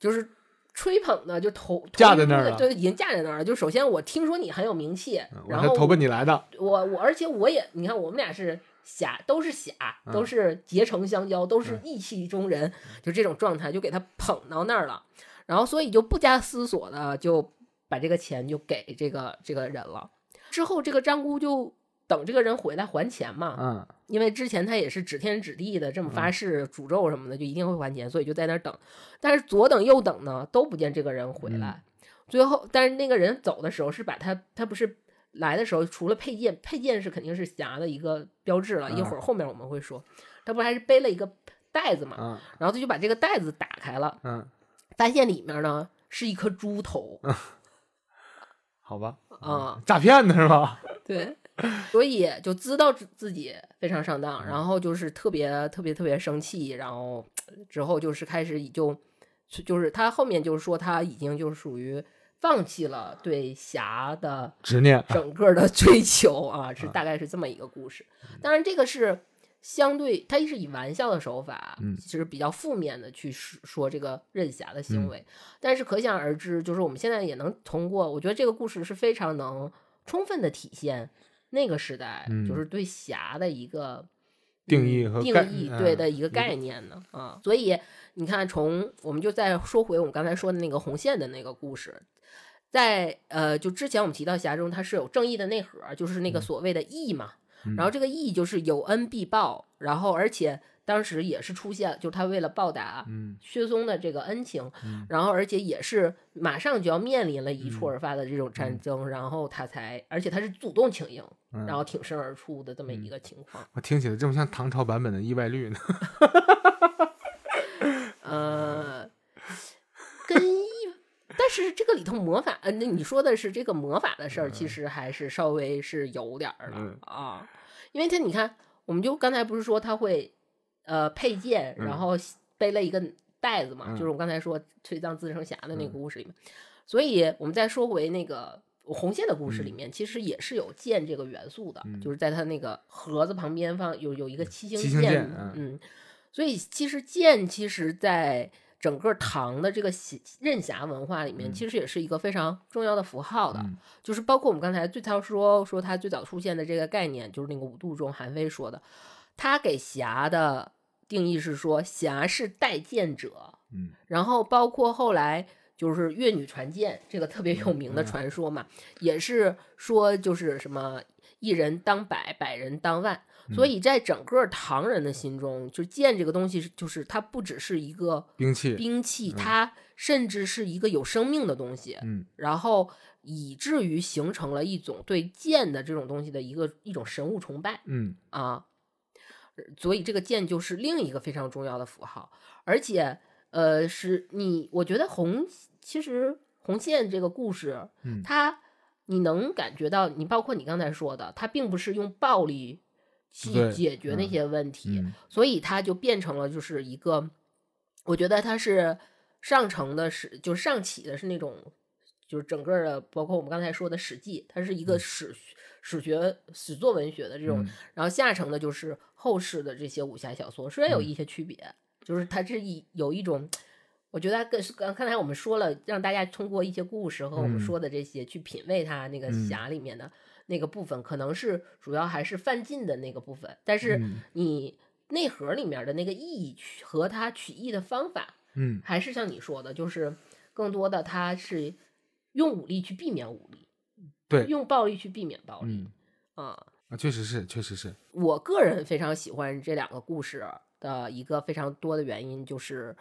就是吹捧的就投架在那儿了对，已经架在那儿了。就首先我听说你很有名气，然后投奔你来的，我我而且我也你看我们俩是侠都是侠，都嗯是结成相交，都是嗯义气中人，就这种状态，就给他捧到那儿了。然后所以就不加思索的就把这个钱就给这个这个人了。之后这个张姑就等这个人回来还钱嘛，嗯因为之前他也是指天指地的这么发誓、诅咒什么的，就一定会还钱，所以就在那儿等。但是左等右等呢，都不见这个人回来。最后，但是那个人走的时候是把他，他不是来的时候除了佩剑，佩剑是肯定是侠的一个标志了。嗯一会儿后面我们会说，他不还是背了一个袋子嘛，嗯然后他就把这个袋子打开了，嗯，发现里面呢是一颗猪头 好吧，啊、诈骗的是吧？对，所以就知道自自己非常上当，然后就是特别特别特别生气，然后之后就是开始已就就是他后面就是说他已经就属于放弃了对侠的执念，整个的追求啊，是大概是这么一个故事。当然，这个是相对，他是以玩笑的手法，嗯。其实比较负面的去说说这个任侠的行为。但是可想而知，就是我们现在也能通过，我觉得这个故事是非常能充分的体现那个时代，嗯就是对侠的一个。定义和定义嗯对的一个概念呢啊，所以你看，从我们就再说回我们刚才说的那个红线的那个故事，在呃，就之前我们提到侠中它是有正义的内核，就是那个所谓的义嘛，然后这个义就是有恩必报，然后而且当时也是出现，就是他为了报答嗯。薛松的这个恩情，然后而且也是马上就要面临了一触而发的这种战争，然后他才，而且他是主动请缨，嗯。然后挺身而出的这么一个情况。我听起来这么像唐朝版本的意外率呢。呃，跟一，但是这个里头魔法，呃，那你说的是这个魔法的事儿，其实还是稍微是有点儿的、嗯。啊，因为他你看，我们就刚才不是说他会呃配剑，然嗯。后背了一个袋子嘛，嗯。就是我刚才说推搡自称侠的那个故事里面，所以我们再说回那个。红线的故事里面，其实也是有剑这个元素的，嗯。就是在它那个盒子旁边放有有一个七星剑，剑嗯。嗯，所以其实剑其实在整个唐的这个侠任侠文化里面，嗯。其实也是一个非常重要的符号的，嗯。就是包括我们刚才最早说说他最早出现的这个概念，就是那个五度中韩非说的，他给侠的定义是说侠是带剑者，嗯然后包括后来就是越女传剑这个特别有名的嗯传说嘛，也是说就是什么一人当百，百人当万。所嗯以在整个唐人的心中，就剑这个东西是，就是它不只是一个兵器，兵器，它甚至是一个有生命的东西。嗯然后以至于形成了一种对剑的这种东西的一个一种神物崇拜。嗯啊，所以这个剑就是另一个非常重要的符号，而且呃，是你我觉得红其实红线这个故事，嗯它你能感觉到，你包括你刚才说的，它并不是用暴力去解决那嗯些问题，嗯所以它就变成了就是一个，我觉得它是上乘的是就是上起的是那种，就是整个的包括我们刚才说的《史记》，它是一个史、史学史作文学的这种，嗯。然后下层的就是后世的这些武侠小说，虽然有嗯。一些区别，就是它是一有一种。我觉得更是刚刚才我们说了，让大家通过一些故事和我们嗯。说的这些去品味它那个嗯。侠里面的那个部分，可能是主要还是范进的那个部分，但是嗯。你内核里面的那个意义和它取义的方法，嗯。还是像你说的，就是更多的它是用武力去避免武力，对，用暴力去避免暴力嗯。啊、啊，确实是，确实是，我个人非常喜欢这两个故事的一个非常多的原因就是，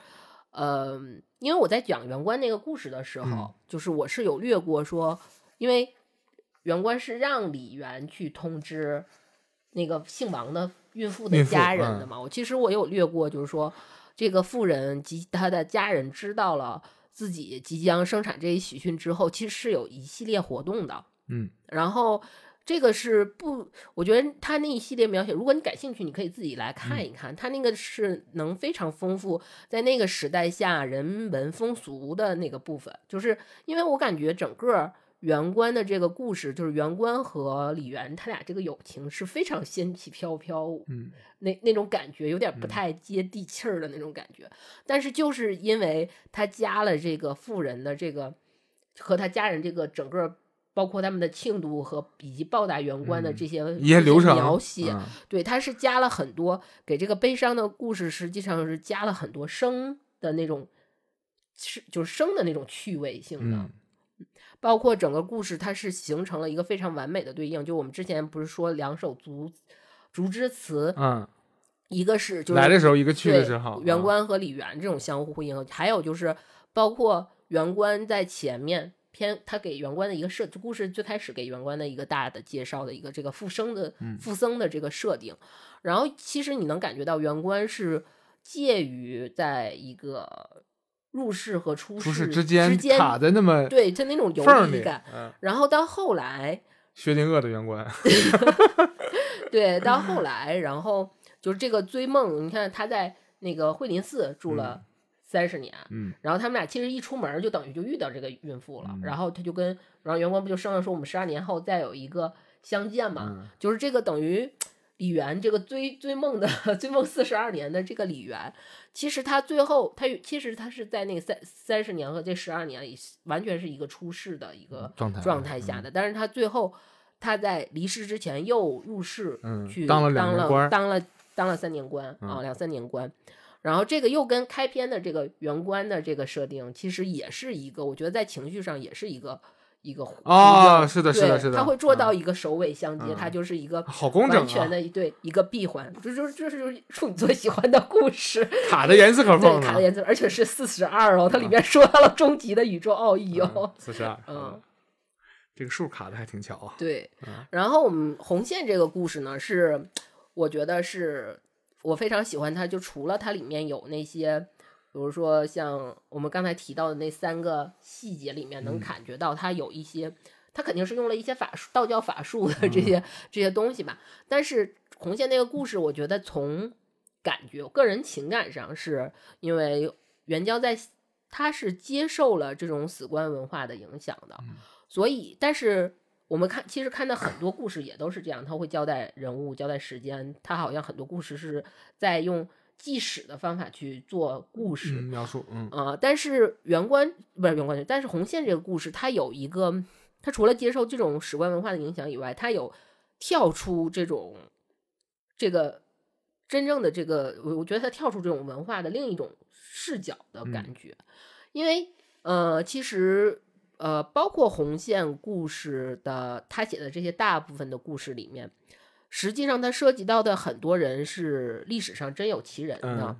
呃，因为我在讲元官那个故事的时候，嗯就是我是有略过说，因为元官是让李元去通知那个姓王的孕妇的家人的嗯嘛。我其实我有略过，就是说这个妇人及她的家人知道了自己即将生产这一喜讯之后，其实是有一系列活动的。嗯然后这个是不，我觉得他那一系列描写，如果你感兴趣，你可以自己来看一看，他那个是能非常丰富在那个时代下人文风俗的那个部分，就是因为我感觉整个。袁官的这个故事，就是袁官和李元他俩这个友情是非常仙气飘飘，嗯那那种感觉有点不太接地气儿的那种感觉。但是就是因为他加了这个富人的这个和他家人这个整个包括他们的庆祝和以及报答员官的嗯这些一些流程描写，嗯对，它是加了很多给这个悲伤的故事，实际上是加了很多生的那种，是就是生的那种趣味性的。嗯包括整个故事，它是形成了一个非常完美的对应。就我们之前不是说两首竹竹枝词，嗯，一个是就是来的时候一个去的时候，元啊官和李元这种相互呼应，还有就是包括元官在前面偏他给元官的一个设，故事最开始给元官的一个大的介绍的一个这个复生的嗯复僧的这个设定，然后其实你能感觉到元官是介于在一个入世和出出世世之间之间卡的那么对就那种游离感，，嗯，然后到后来薛定谔的圆官，对，到后来，然后就是这个追梦，你看他在那个惠林寺住了三十年，嗯然后他们俩其实一出门就等于就遇到这个孕妇了，嗯然后他就跟，然后员工不就商量说我们十二年后再有一个相见嘛，嗯就是这个等于李元这个追追梦的 追梦四十二年的这个李元，其实他最后他其实他是在那个三三十年和这十二年里完全是一个出世的一个状态状态下的，但是他最后他在离世之前又入世嗯去当了两当了当了当了三年官啊嗯两三年官。然后这个又跟开篇的这个圆官的这个设定，其实也是一个，我觉得在情绪上也是一个一个哦是的是的对是的他会做嗯到一个首尾相接，嗯它就是一个好工整完全啊，的一对一个闭环，这就是这就是处女座喜欢的故事，卡的严丝合 对缝，卡的颜色，而且是四十二哦，它里面说到了终极的宇宙奥义哦，四十二，嗯，这个数卡的还挺巧啊，对嗯，然后我们红线这个故事呢，是我觉得是我非常喜欢它，就除了它里面有那些，比如说像我们刚才提到的那三个细节里面，能嗯感觉到它有一些，它肯定是用了一些法术、道教法术的嗯这些、这些东西吧。但是红线那个故事，我觉得从感觉、个人情感上，是因为袁交在他是接受了这种死关文化的影响的，嗯所以但是。我们看，其实看到很多故事也都是这样，他会交代人物、交代时间，他好像很多故事是在用纪史的方法去做故事，嗯，描述，嗯。啊、但是原官不是元官，但是红线这个故事，它有一个，它除了接受这种史观文化的影响以外，它有跳出这种这个真正的这个，我我觉得它跳出这种文化的另一种视角的感觉，因为呃，其实呃，包括红线故事的他写的这些大部分的故事里面，实际上他涉及到的很多人是历史上真有其人的。嗯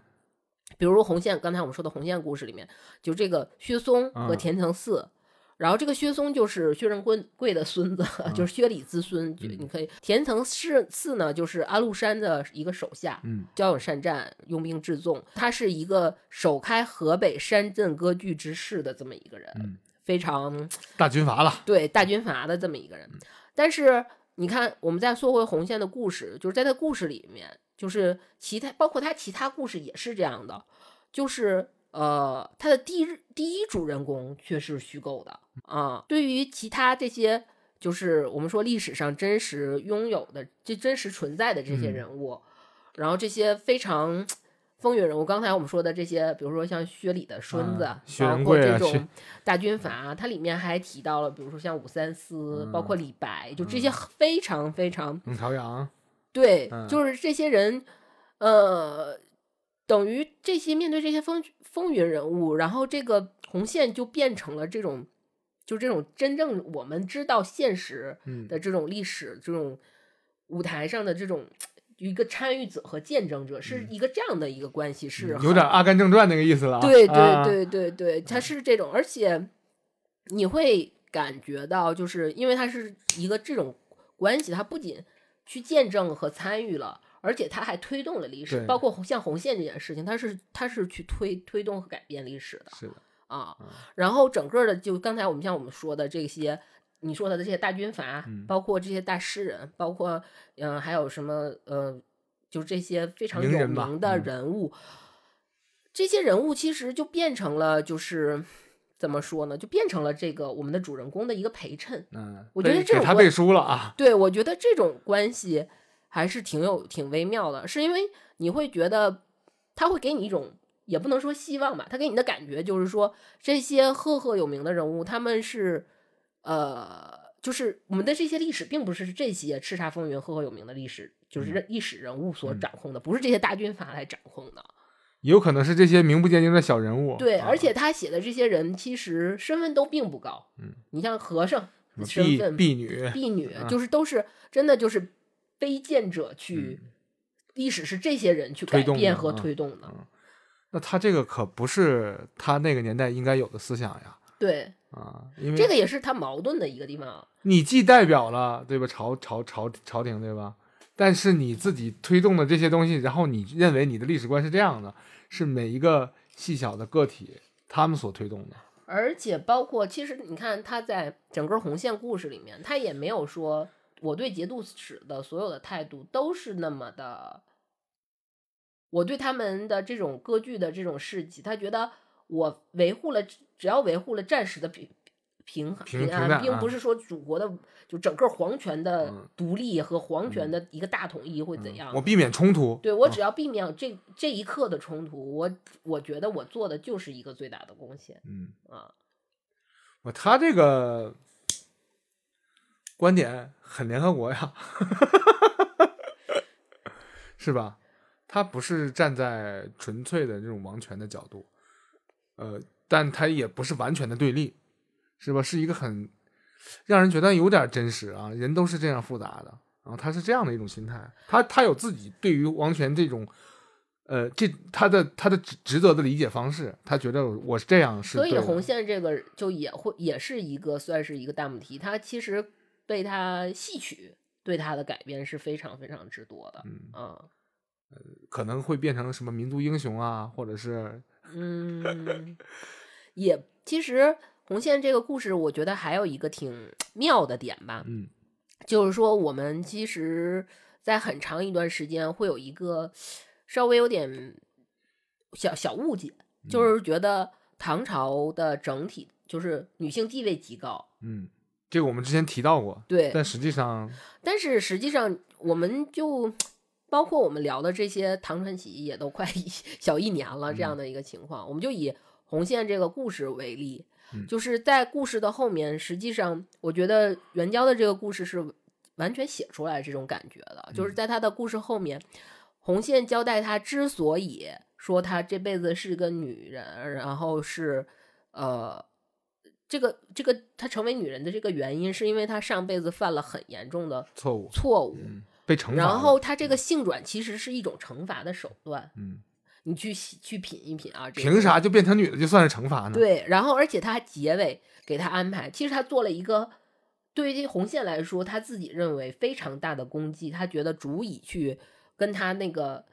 比如红线，刚才我们说的红线故事里面，就这个薛松和嗯田承嗣，然后这个薛松就是薛仁贵贵的孙子，就是薛礼之孙。就嗯你可以，田承嗣嗣呢，就是安禄山的一个手下，嗯骁勇善战，拥兵自重。他是一个首开河北山镇割据之势的这么一个人，嗯，非常大军阀了，对大军阀的这么一个人。但是你看，我们再说回红线的故事，就是在他故事里面，就是其他包括他其他故事也是这样的，就是呃，他的第一第一主人公却是虚构的啊。对于其他这些，就是我们说历史上真实拥有的、这真实存在的这些嗯人物，然后这些非常。风云人物，刚才我们说的这些，比如说像薛礼的孙子，啊包括这种大军阀，它里面还提到了，比如说像武三思，包括李白，就这些非常非常孟朝阳，对，嗯就是这些人，呃，等于这些面对这些风风云人物，然后这个红线就变成了这种，就这种真正我们知道现实嗯的这种历史，这种舞台上的这种。一个参与者和见证者是一个这样的一个关系，是嗯有点《阿甘正传》那个意思了啊，对啊对对对对，它是这种，而且你会感觉到，就是因为它是一个这种关系，它不仅去见证和参与了，而且他还推动了历史，包括像红线这件事情，他是他是去推推动和改变历史的是的，啊嗯。然后整个的，就刚才我们像我们说的这些。你说的这些大军阀，嗯包括这些大诗人，包括嗯、呃还有什么呃，就这些非常有名的嗯人物，这些人物其实就变成了，就是怎么说呢？就变成了这个我们的主人公的一个陪衬。嗯，我觉得这种他背书了啊，对我觉得这种关系还是挺有挺微妙的，是因为你会觉得他会给你一种。也不能说希望吧，他给你的感觉就是说，这些赫赫有名的人物，他们是，呃，就是我们的这些历史，并不是这些叱咤风云、赫赫有名的历史，就是历史人物所掌控的，不是这些大军阀来掌控的。也有可能是这些名不见经的小人物。对，啊而且他写的这些人其实身份都并不高。嗯，你像和尚什么婢身份、婢女，婢女，啊就是都是真的就是卑贱者去，历史是这些人去改变和推动的。那他这个可不是他那个年代应该有的思想呀。对，啊，因为这个也是他矛盾的一个地方啊。你既代表了对吧朝朝朝朝廷对吧？但是你自己推动的这些东西，然后你认为你的历史观是这样的，是每一个细小的个体他们所推动的。而且包括，其实你看他在整个红线故事里面，他也没有说我对节度使的所有的态度都是那么的，我对他们的这种割据的这种事迹，他觉得我维护了，只要维护了暂时的平平平平安，并不是说祖国的就整个皇权的嗯独立和皇权的一个大统一会怎样。我避免冲突，对我啊只要避免这这一刻的冲突，我我觉得我做的就是一个最大的贡献嗯，啊。我他这个观点很联合国呀，是吧？他不是站在纯粹的这种王权的角度，呃，但他也不是完全的对立，是吧？是一个很让人觉得有点真实啊，人都是这样复杂的，然后他是这样的一种心态，他他有自己对于王权这种。呃，这他的他的职职责的理解方式，他觉得我是这样是所以红线这个就也会也是一个算是一个大母题，他其实被他戏曲对他的改编是非常非常之多的。嗯啊，可能会变成什么民族英雄啊，或者是嗯，也其实红线这个故事，我觉得还有一个挺妙的点吧，嗯。就是说我们其实，在很长一段时间会有一个稍微有点小小误解，嗯就是觉得唐朝的整体就是女性地位极高，嗯，这个我们之前提到过，对，但实际上，但是实际上，我们就包括我们聊的这些唐传奇，也都快一 小一年了这样的一个情况。我们就以红线这个故事为例，嗯就是在故事的后面，实际上我觉得袁娇的这个故事是完全写出来这种感觉的，就是在他的故事后面，红线交代他之所以说他这辈子是个女人，然后是呃。这个这个，她成为女人的这个原因，是因为她上辈子犯了很严重的错误，错误，嗯，被惩罚，然后他这个性转其实是一种惩罚的手段。嗯，你去去品一品啊，这个凭啥就变成女的就算是惩罚呢？，对，然后而且他还结尾给他安排，其实他做了一个对于这红线来说，他自己认为非常大的功绩，他觉得足以去跟他那个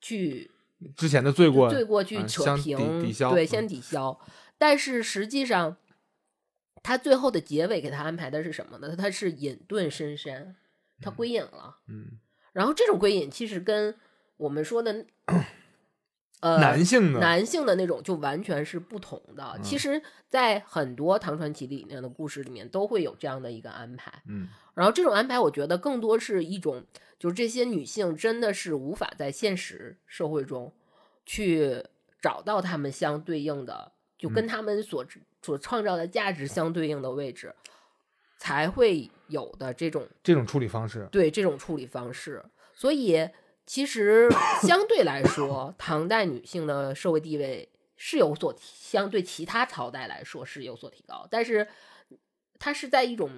去之前的罪过，罪过去扯平，抵抵消，对，嗯先抵消。但是实际上，他最后的结尾给他安排的是什么呢？他是隐遁深山，他归隐了。嗯，然后这种归隐其实跟我们说的，呃，男性的，男性的那种就完全是不同的。其嗯实，在很多唐传奇里面的故事里面，都会有这样的一个安排。嗯然后这种安排，我觉得更多是一种，就是这些女性真的是无法在现实社会中去找到她们相对应的，就跟她们所所创造的价值相对应的位置，才会有的这种这种处理方式，对这种处理方式。所以，其实 相对来说，唐代女性的社会地位是有所提，相对其他朝代来说是有所提高，但是它是在一种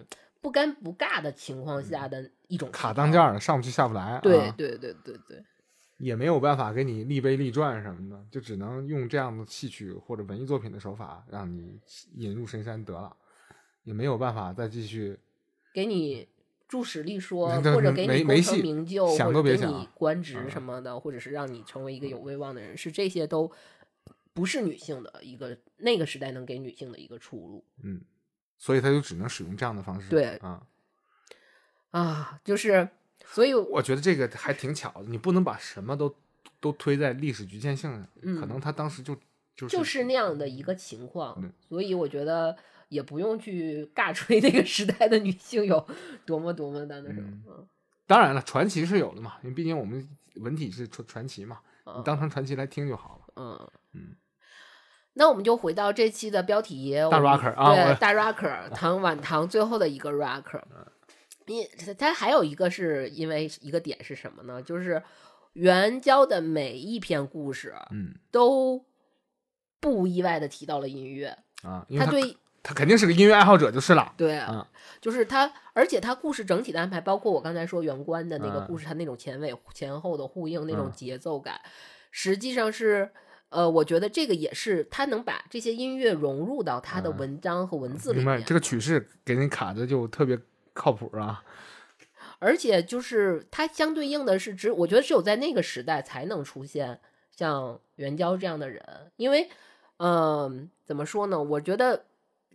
不尴不尬的情况下的一种嗯卡当间儿的，上不去下不来，啊对对对对。对，也没有办法给你立碑立传什么的，就只能用这样的戏曲或者文艺作品的手法让你引入深山得了，也没有办法再继续给你注史力说，或者给没你功成名就，想都别想你官职嗯什么的，或者是让你成为一个有威望的人，是这些都不是女性的一个那个时代能给女性的一个出路。嗯，所以他就只能使用这样的方式。对啊，啊，就是，所以我觉得这个还挺巧的，你不能把什么都都推在历史局限性上，嗯可能他当时就就是就是那样的一个情况嗯，所以我觉得也不用去尬吹那个时代的女性有多么多么的那什么嗯。嗯当然了，传奇是有的嘛，因为毕竟我们文体是传传奇嘛，你嗯当成传奇来听就好了。嗯嗯那我们就回到这期的标题，大 rocker 啊对，大 rocker，唐晚唐最后的一个 rocker。因他还有一个是因为一个点是什么呢？就是援交的每一篇故事嗯都不意外的提到了音乐，啊，他对他肯定是个音乐爱好者就是了。对啊，就是他，而且他故事整体的安排，包括我刚才说原关的那个嗯故事，它那种前尾前后的呼应，那种嗯节奏感，实际上是。呃，我觉得这个也是他能把这些音乐融入到他的嗯文章和文字里面，这个曲式给人卡的就特别靠谱啊。而且就是它相对应的是只，我觉得只有在那个时代才能出现像袁娇这样的人，因为，嗯、怎么说呢？我觉得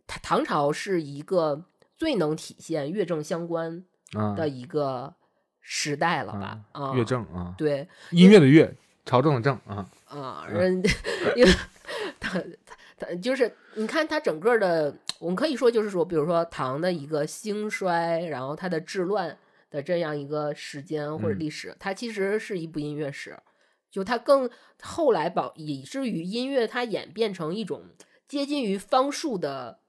唐唐朝是一个最能体现乐政相关啊，的一个时代了吧？啊，乐正啊，对音乐的乐，朝政的政啊，啊，人 因为他他他就是你看他整个的，我们可以说就是说，比如说唐的一个兴衰，然后它的治乱的这样一个时间或者嗯历史，它其实是一部音乐史。就它更后来保以至于音乐它演变成一种接近于方术的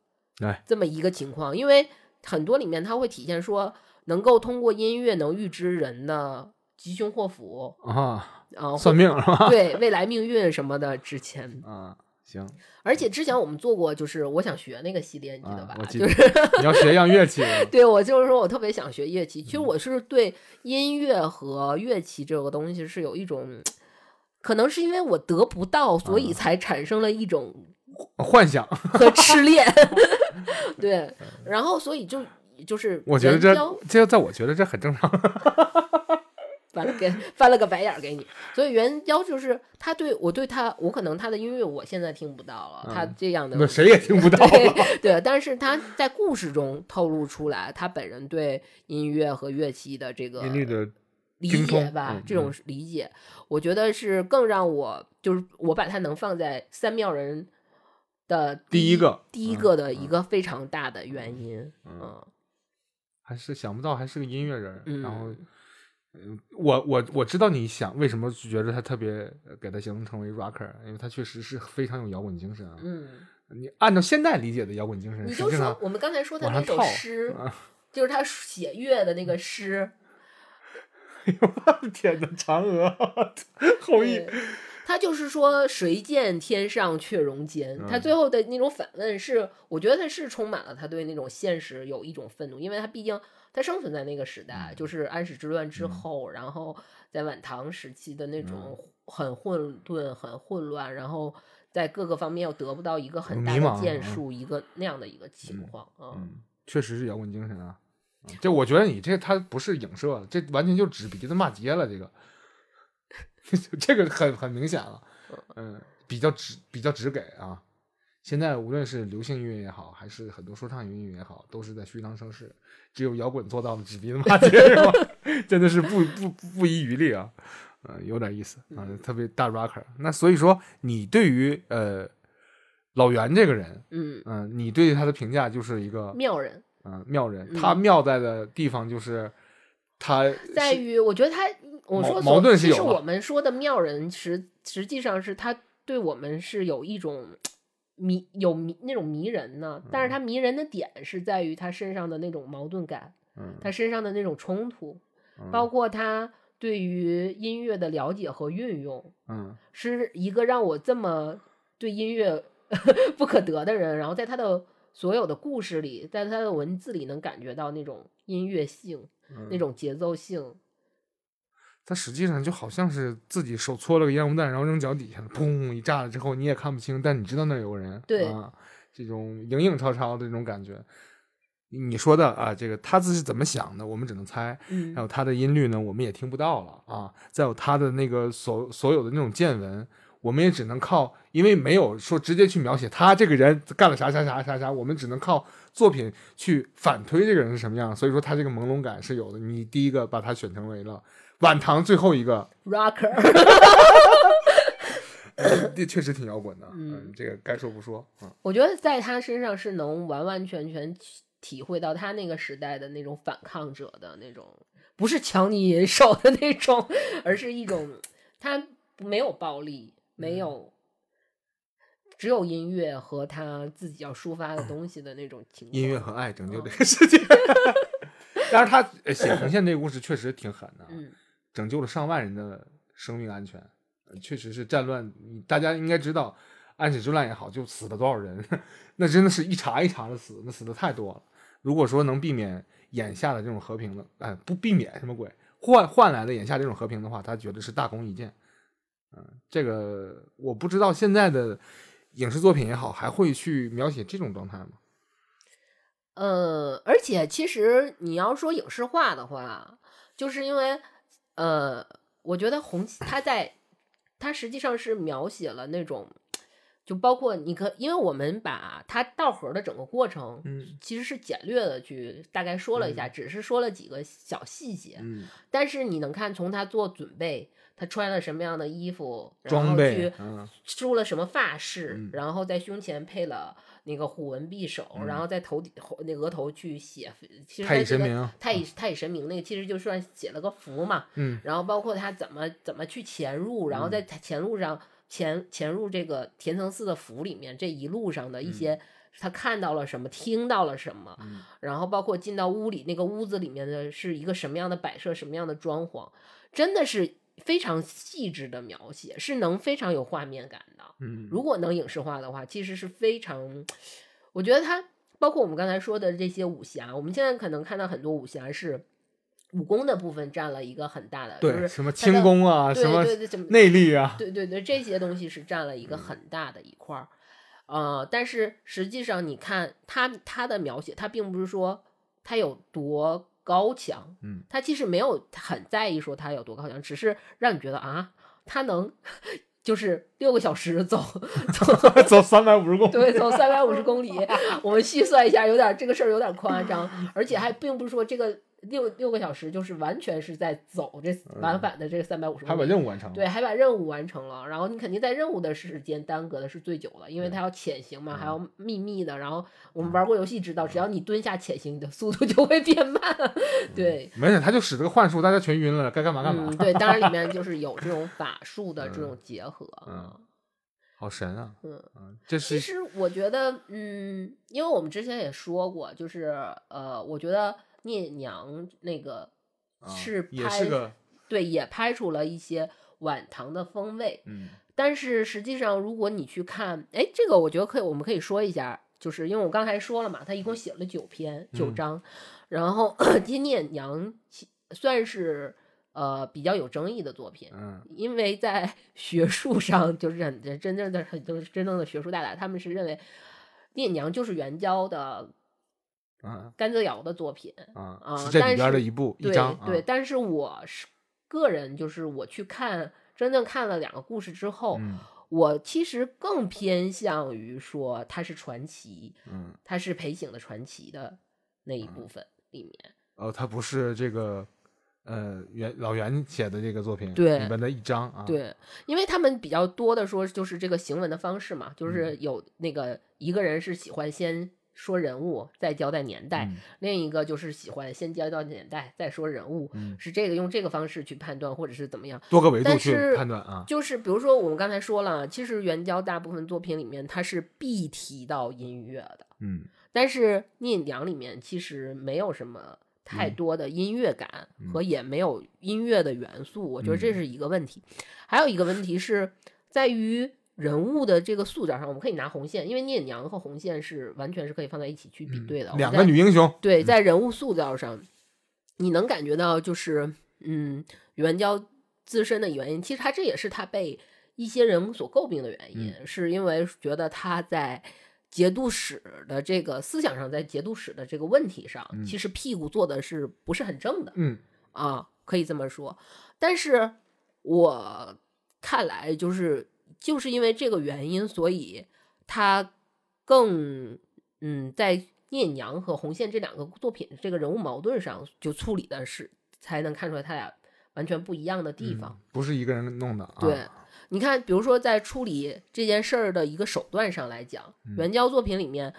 哎。这么一个情况，因为很多里面它会体现说能够通过音乐能预知人的吉凶祸福啊，啊，或算命是吧？对未来命运什么的之前，啊，行，而且之前我们做过，就是我想学那个系列，你记得吧？就是你要学一样乐器，对我就是说我特别想学乐器。其嗯。实我是对音乐和乐器这个东西是有一种，可能是因为我得不到，所啊。以才产生了一种幻想。和痴 恋。对，然后所以就就是嗯我觉得这这在我觉得这很正常。翻了给翻了个白眼儿给你，所以援交就是他对我对他，我可能他的音乐我现在听不到了，他这样的那谁也听不到对了。对，但是他在故事中透露出来他本人对音乐和乐器的这个音律的理解吧，嗯这种理解，我觉得是更让我就是我把它能放在三妙人的第一个第一嗯个的一个。非常大的原因，嗯还是想不到还是个音乐人，嗯然后。嗯，我我我知道你想为什么觉得他特别呃给他形容成为 rocker，因为他确实是非常有摇滚精神啊。嗯，你按照现在理解的摇滚精神，你就说我们刚才说他那首诗，啊。就是他写乐的那个诗。哎呦我，天哪，嫦娥 后羿对，他就是说“谁见天上却容间”，他嗯最后的那种反问是，我觉得他是充满了他对那种现实有一种愤怒，因为他毕竟他生存在那个时代，嗯就是安史之乱之后，然后在晚唐时期的那嗯种很混沌、很混乱，然后在各个方面又得不到一个很大的建树，一个那样的一个情况啊。嗯，确实是摇滚精神啊。嗯这我觉得你这他不是影射，这完全就指鼻子骂街了。这个，这个很很明显了。嗯，比较直比较直给啊。现在无论是流行音乐也好，还是很多说唱音乐也好，都是在虚张声势。只有摇滚做到了指鼻子骂街，是吧？真的是不不不不遗余力啊。呃，有点意思啊，特别大 rocker。那所以说，你对于呃老袁这个人，嗯，嗯、你对他的评价就是一个妙人嗯，妙人，嗯他妙在的地方就是他在于，我觉得他，我矛说矛盾是其实我们说的妙人实实际上是他对我们是有一种迷有迷那种迷人呢，但是他迷人的点是在于他身上的那种矛盾感，嗯。他身上的那种冲突，嗯。包括他对于音乐的了解和运用，嗯。是一个让我这么对音乐 不可得的人，然后在他的所有的故事里，在他的文字里能感觉到那种音乐性、嗯那种节奏性。它实际上就好像是自己手搓了个烟雾弹，然后扔脚底下了，砰一炸了之后你也看不清，但你知道那儿有个人，对啊，这种影影绰绰的这种感觉。你说的啊，这个他自己怎么想的，我们只能猜。嗯还有他的音律呢，我们也听不到了啊。再有他的那个所所有的那种见闻，我们也只能靠，因为没有说直接去描写他这个人干了啥啥啥啥啥，我们只能靠作品去反推这个人是什么样。所以说他这个朦胧感是有的。你第一个把他选成为了晚唐最后一个，rocker，这确实挺摇滚的。嗯嗯，这个该说不说。嗯我觉得在他身上是能完完全全体体会到他那个时代的那种反抗者的那种，不是抢你手的那种，而是一种他没有暴力，没有。只有音乐和他自己要抒发的东西的那种情况。音乐和爱拯救嗯这个世界。但是他呃写 红线这个故事确实挺狠的，嗯拯救了上万人的生命安全，呃确实是战乱。大家应该知道，安史之乱也好，就死了多少人，那真的是一茬一茬的死，那死的太多了。如果说能避免眼下的这种和平的，哎，不避免什么鬼，换换来的眼下这种和平的话，他觉得是大功一件。嗯、这个我不知道现在的影视作品也好，还会去描写这种状态吗？呃，而且其实你要说影视化的话，就是因为呃，我觉得红他在他实际上是描写了那种，就包括你可，因为我们把它道盒的整个过程，嗯。其实是简略的去大概说了一下，只是说了几个小细节，嗯，但是你能看从他做准备，他穿了什么样的衣服，然装后去，梳了什么发饰，嗯。然后在胸前配了那个虎纹匕首，然后在头顶那额头去写，其实太乙神明太乙太乙神明那个其实就算写了个符嘛，嗯。然后包括他怎么怎么去潜入，然后在潜入上潜潜入这个田层寺的府里面，这一路上的一些。他看到了什么，听到了什么，嗯。然后包括进到屋里，那个屋子里面的是一个什么样的摆设，什么样的装潢，真的是非常细致的描写，是能非常有画面感的。嗯，如果能影视化的话，其实是非常，我觉得它包括我们刚才说的这些武侠，我们现在可能看到很多武侠是武功的部分占了一个很大的，就对是什么轻功啊，什么内力啊，对对对，这些东西是占了一个很大的一块儿，呃，但是实际上你看他他的描写，他并不是说他有多高强，嗯，他其实没有很在意说他有多高强，只是让你觉得啊，他能就是六个小时走走 走三百五十公里，对，走三百五十公里，我们细算一下，有点这个事儿有点夸张，而且还并不是说这个六六个小时就是完全是在走这往返的这三百五十还把。任务完成了。对，还把任务完成了，然后你肯定在任务的时间耽搁的是最久的，因为它要潜行嘛，还要秘密的。然后我们玩过游戏知道，只要你蹲下潜行，你的速度就会变慢。对，没事，他就使这个幻术，大家全晕了，该干嘛干嘛。嗯，对，当然里面就是有这种法术的这种结合。嗯好神啊！嗯这是其实我觉得，嗯，因为我们之前也说过，就是呃，我觉得聂娘那个啊是也拍、是个对，也拍出了一些晚唐的风味。嗯但是实际上，如果你去看，哎，这个我觉得可以，我们可以说一下，就是因为我刚才说了嘛，他一共写了九篇九嗯章，然后 金聂娘算是呃比较有争议的作品，嗯因为在 学术上，就是很真正的很多真正的学术大大，他们是认为聂娘就是元宵的嗯甘泽尧的作品，啊啊是这里边的一部一对。对，啊但是我是个人，就是我去看真正看了两个故事之后，嗯我其实更偏向于说它是传奇，嗯它是裴醒的传奇的那一部分里面。哦，他不是这个呃袁老袁写的这个作品对里面的一章啊。对，因为他们比较多的说就是这个行文的方式嘛，就是嗯有那个一个人是喜欢先说人物，再交代年代，嗯另一个就是喜欢先交代年代，再说人物，嗯，是这个用这个方式去判断或者是怎么样。多个维度但去是判断啊。就是比如说我们刚才说了，其实元宵大部分作品里面它是必提到音乐的，嗯但是聂娘里面其实没有什么太嗯多的音乐感和也没有音乐的元素，我觉得这嗯是一个问题。还有一个问题是在于人物的这个塑造上，我们可以拿红线，因为聂隐娘和红线是完全是可以放在一起去比对的。嗯两个女英雄。对，在人物塑造上，你能感觉到就是，嗯，元娇自身的原因，其实她这也是她被一些人所诟病的原因，是因为觉得她在节度使的这个思想上，在节度使的这个问题上，其实屁股坐的是不是很正的嗯啊，可以这么说。但是我看来，就是就是因为这个原因，所以他更嗯，在聂娘和红线这两个作品这个人物矛盾上，就处理的是才能看出来他俩完全不一样的地方。嗯不是一个人弄的啊。对，你看，比如说在处理这件事儿的一个手段上来讲，嗯元宵作品里面，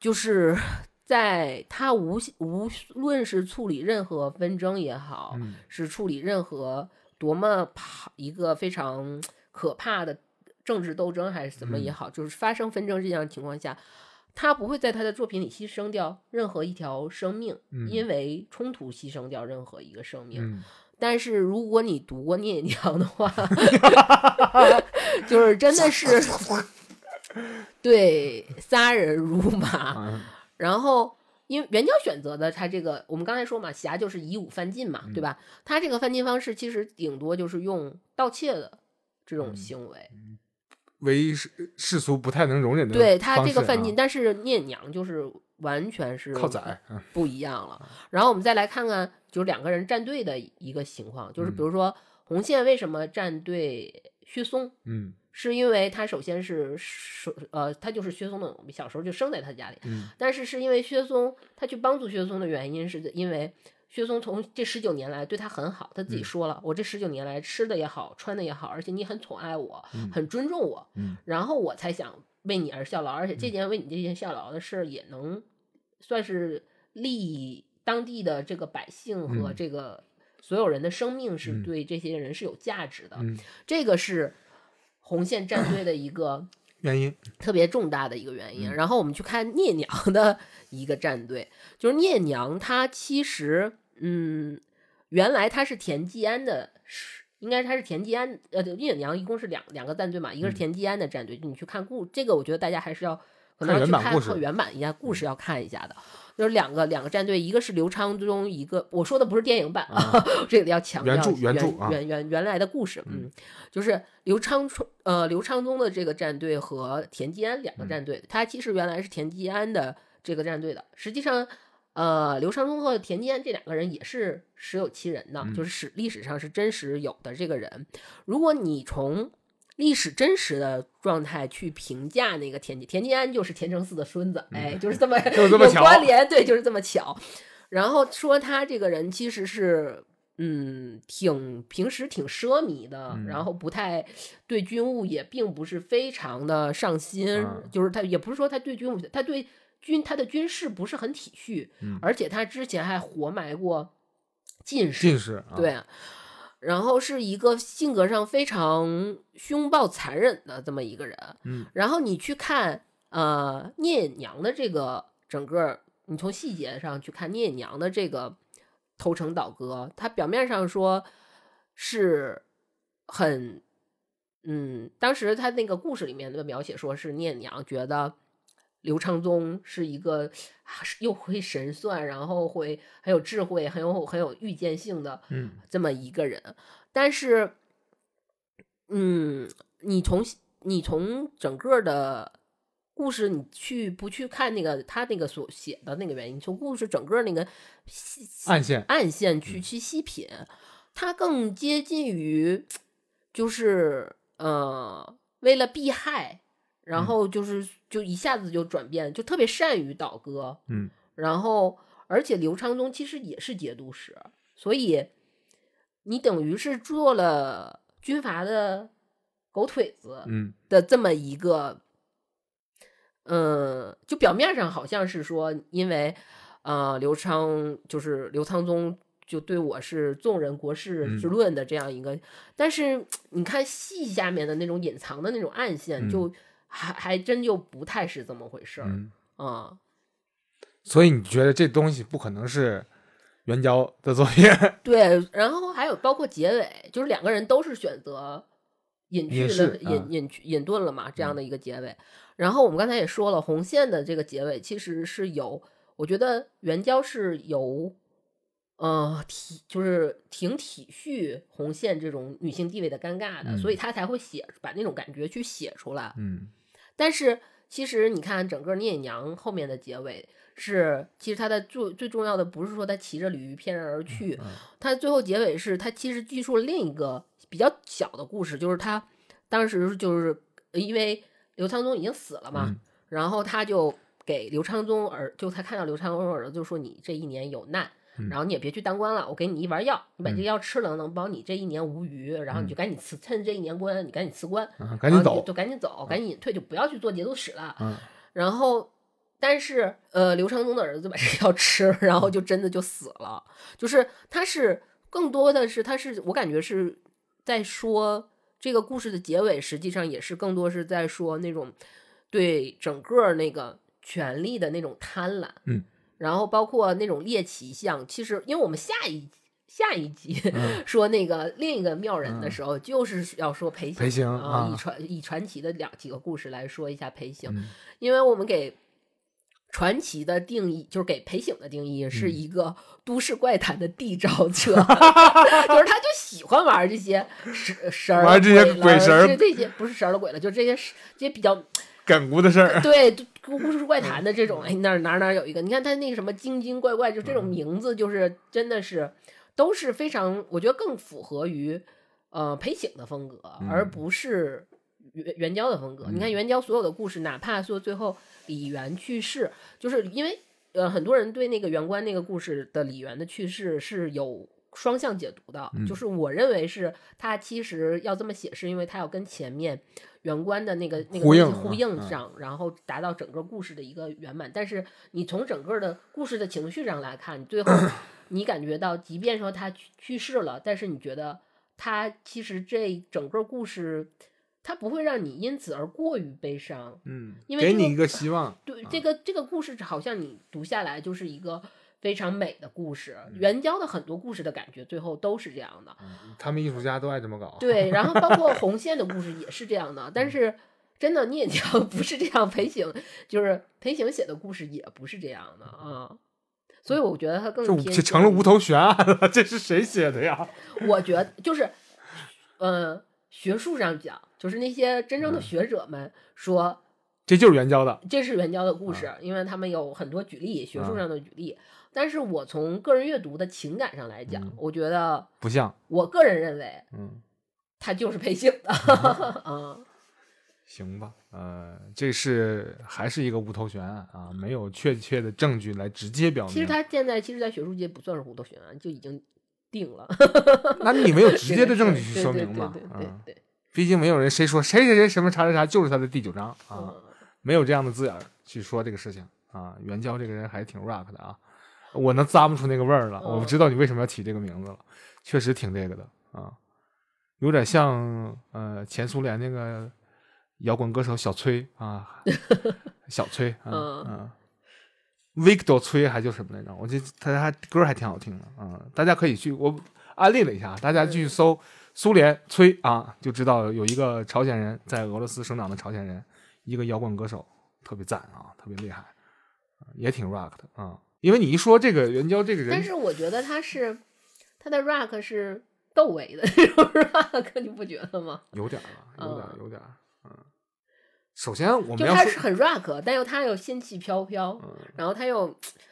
就是 在他无无论是处理任何纷争也好，嗯是处理任何多么怕一个非常可怕的政治斗争还是怎么嗯也好，就是发生纷争这样的情况下，他不会在他的作品里牺牲掉任何一条生命，嗯因为冲突牺牲掉任何一个生命。嗯但是如果你读过聂隐娘的话，就是真的是 对杀人如麻。啊然后因为原教选择的他这个，我们刚才说嘛，侠就是以武犯禁嘛，对吧？他这个犯禁方式其实顶多就是用盗窃的这种嗯行为，为世世俗不太能容忍的对他这个犯禁，但是聂隐娘就是完全是靠宰，嗯。不一样了。然后我们再来看看，就是两个人站队的一个情况，就是比如说红线为什么站队薛松，嗯。是因为他首先是首呃，他就是薛松的小时候就生在他家里，嗯。但是是因为薛松他去帮助薛松的原因，是因为薛松从这十九年来对他很好，他自己嗯。说了，我这十九年来吃的也好，穿的也好，而且你很宠爱我，嗯。很尊重我，嗯。然后我才想为你而效劳，而且这件为你这件效劳的事儿也能算是利当地的这个百姓和嗯。这个所有人的生命是嗯。对这些人是有价值的，嗯，这个是红线战队的一个原因特别重大的一个原因。嗯然后我们去看聂娘的 一个战队，就是聂娘她其实嗯，原来她是田季安的。应该她是田季安，呃，聂娘一共是两两个战队嘛，一个是嗯田季安的战队，就你去看故这个，我觉得大家还是要可能要去看看原版一下故事要看一下的，就是两个两个战队，一个是刘昌宗，一个我说的不是电影版啊，这个要强调原著原著啊原原原来的故事，嗯，就是刘昌冲呃刘昌宗的这个战队和田季安两个嗯。战队，他其实原来是田季安的这个战队的，实际上。呃，刘昌宗和田季安这两个人也是实有其人的，嗯。就是史历史上是真实有的这个人。如果你从历史真实的状态去评价那个田季田季安，就是田承嗣的孙子，哎，就是这么嗯 就是这么有巧关联，对，就是这么巧。然后说他这个人其实是，嗯，挺平时挺奢靡的，嗯然后不太对军务也并不是非常的上心，嗯就是他也不是说他对军务，他对军他的军事不是很体恤，嗯而且他之前还活埋过进士，进士啊，对，然后是一个性格上非常凶暴残忍的这么一个人。嗯，然后你去看呃聂隐娘的这个整个，你从细节上去看聂隐娘的这个投诚倒戈，他表面上说是很。嗯，当时他那个故事里面的描写说是聂隐娘觉得刘昌宗是一个啊又会神算，然后会很有智慧、很有很有预见性的嗯这么一个人。但是，嗯，你从你从整个的故事，你去不去看那个他那个所写的那个原因？从故事整个那个细暗线暗线去去细品，它更接近于就是呃，为了避害，然嗯。后就是就一下子就转变，就特别善于倒戈，嗯。然后而且刘昌宗其实也是节度使，所以你等于是做了军阀的狗腿子嗯。的这么一个，嗯，就表面上好像是说，因为呃刘昌就是刘昌宗就对我是纵人国事嗯。之论的这样一个，但是你看戏下面的那种隐藏的那种暗线，嗯。就还还真就不太是这么回事儿嗯，啊。所以你觉得这东西不可能是援交的作品？对，然后还有包括结尾，就是两个人都是选择隐去了、隐隐隐遁了嘛，这样的一个结尾。然后我们刚才也说了，红线的这个结尾其实是有，我觉得援交是有，呃，体就是挺体恤红线这种女性地位的尴尬的，嗯所以他才会写把那种感觉去写出来。嗯但是其实你看整个聂隐娘后面的结尾是，其实他的最最重要的不是说他骑着鲤鱼翩然而去，他最后结尾是他其实记述了另一个比较小的故事，就是他当时就是因为刘昌宗已经死了嘛，嗯然后他就给刘昌宗儿，就他看到刘昌宗儿子就说你这一年有难。嗯然后你也别去当官了，我给你一丸药，你把这个药吃了，能保你这一年无虞。然后你就赶紧辞，趁这一年关，你赶紧辞官，啊，赶紧走就，赶紧走，赶紧隐退，就不要去做节度使了。嗯然后，但是呃，刘长宗的儿子把这个药吃，然后就真的就死了。就是他是更多的是他是我感觉是在说这个故事的结尾实际上也是更多是在说那种对整个那个权力的那种贪婪，嗯，然后包括那种猎奇像，其实因为我们下一下一集、嗯。说那个另一个妙人的时候，就是要说裴裴行啊，啊。以传以传奇的两几个故事来说一下裴行，嗯。因为我们给传奇的定义，就是给裴醒的定义，是嗯。一个都市怪谈的缔造者，就是他就喜欢玩这些神神儿玩这些鬼神儿这这些不是神儿了鬼了，就这些这些比较梗姑的事儿，对都市怪谈的这种，哎，哪儿哪儿哪儿有一个，你看他那个什么精精怪怪，就这种名字，就是真的是都是非常，我觉得更符合于呃裴醒的风格，而不是袁袁交的风格。你看袁交所有的故事，哪怕说最后李元去世，就是因为呃很多人对那个袁关那个故事的李元的去世是有。双向解读的，就是我认为是他其实要这么写，是因为他要跟前面原关的那个那个呼应啊东西呼应嗯上，然后达到整个故事的一个圆满。但是你从整个的故事的情绪上来看，最后 你感觉到，即便说他去去世了，但是你觉得他其实这整个故事，他不会让你因此而过于悲伤。嗯，因为这个给你一个希望，对，这个这个故事好像你读下来就是一个非常美的故事。援交的很多故事的感觉，最后都是这样的。他们艺术家都爱这么搞，对，然后包括 红线的故事也是这样的，但是真的聂江 不是这样，裴行就是裴行写的故事也不是这样的啊，所以我觉得他更这偏成了无头悬案了，这是谁写的呀？我觉得就是，呃，学术上讲，就是那些真正的学者们说这就是原交的，这是援交的故事，因为他们有很多举例，学术啊上的举例。但是我从个人阅读的情感上来讲，嗯我觉得不像，我个人认为嗯，他就是裴醒的，啊，行吧，呃，这是还是一个无头悬案啊，没有确切的证据来直接表明。其实他现在其实，在学术界不算是无头悬案，就已经定了。那你没有直接的 证据去说明嘛？对对对嗯，对对，毕竟没有人谁说谁谁谁什么啥啥啥就是他的第九章啊，嗯没有这样的字眼儿去说这个事情啊。袁交这个人还挺 rock 的啊，我能咂摸出那个味儿了，嗯我知道你为什么要起这个名字了，确实挺这个的啊，有点像呃前苏联那个摇滚歌手小崔啊，小崔啊，嗯嗯。Victor 崔还叫什么来着？我记得他还歌还挺好听的啊、嗯大家可以去我安利了一下，大家去搜苏联崔啊，就知道有一个朝鲜人在俄罗斯生长的朝鲜人，一个摇滚歌手，特别赞啊，特别厉害，啊也挺 rock 的啊。因为你一说这个援交这个人，但是我觉得他是他的 rock 是窦唯的那种 rock，你不觉得吗？有点儿吧，有点儿嗯有点儿，嗯。首先我就们要说，他是很 rock，但又他又仙气飘飘，然后他又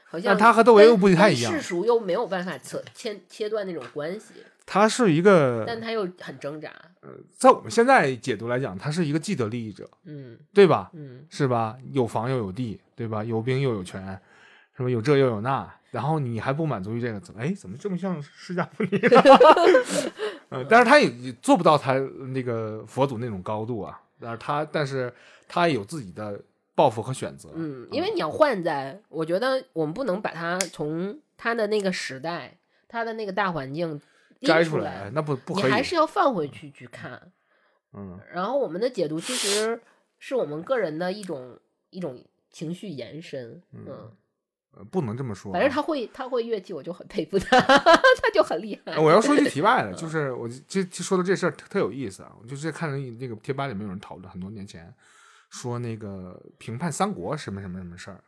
好像但他和窦唯又不太一样世俗又没有办法切切切断那种关系，他是一个，但他又很挣扎。呃在我们现在解读来讲，他是一个既得利益者，嗯对吧？嗯是吧？有房又有地，对吧？有兵又有权，是吧？有这又有那，然后你还不满足于这个，怎么哎，怎么这么像释迦牟尼？嗯，但是他也也做不到他那个佛祖那种高度啊。但是他，但是他有自己的抱负和选择。嗯，因为你要换在，我觉得我们不能把他从他的那个时代，他的那个大环境拎摘出出来，那不不可以。你还是要放回去去看。嗯然后我们的解读其实是我们个人的一种一种情绪延伸。嗯，呃不能这么说啊。反正他会他会乐器，我就很佩服他，他就很厉害。呃我要说一句题外的，就是我这这说的这事儿特特有意思啊！我就是看了那个贴吧里面有人讨论，很多年前说那个评判三国什么什么什么事儿，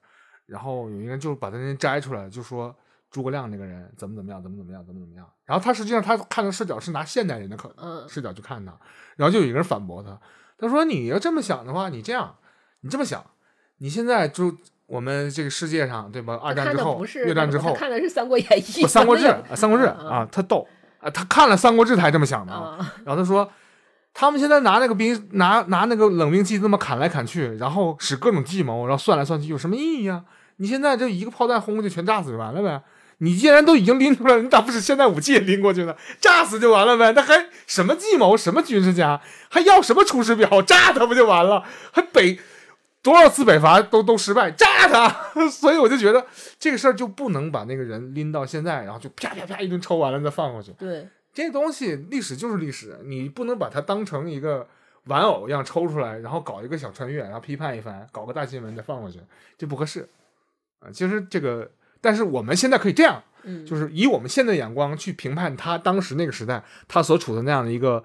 然后有一个人就把他那摘出来，就说诸葛亮那个人怎么怎么样，怎么怎么样，怎么怎么样。然后他实际上他看的视角是拿现代人的可嗯视角去看他，然后就有一个人反驳他，他说你要这么想的话，你这样，你这么想，你现在就我们这个世界上对吧？二战之后越战之后他，看的是《三国演义》不，《三国志》啊，《三国志》嗯啊，他逗啊，他看了《三国志》才这么想的 然后他说，他们现在拿那个兵，拿拿那个冷兵器这么砍来砍去，然后使各种计谋，然后算来算去，有什么意义啊？你现在就一个炮弹轰过去，全炸死就完了呗。你既然都已经拎出来了，你咋不使现代武器也拎过去呢？炸死就完了呗。那还什么计谋？什么军事家？还要什么出师表？炸他不就完了？还北多少次北伐都都失败，炸他！所以我就觉得这个事儿就不能把那个人拎到现在，然后就啪啪啪一顿抽完了再放过去。对，这东西历史就是历史，你不能把它当成一个玩偶一样抽出来，然后搞一个小穿越，然后批判一番，搞个大新闻再放回去，这不合适啊。其实这个，但是我们现在可以这样，嗯，就是以我们现在的眼光去评判他当时那个时代他所处的那样的一个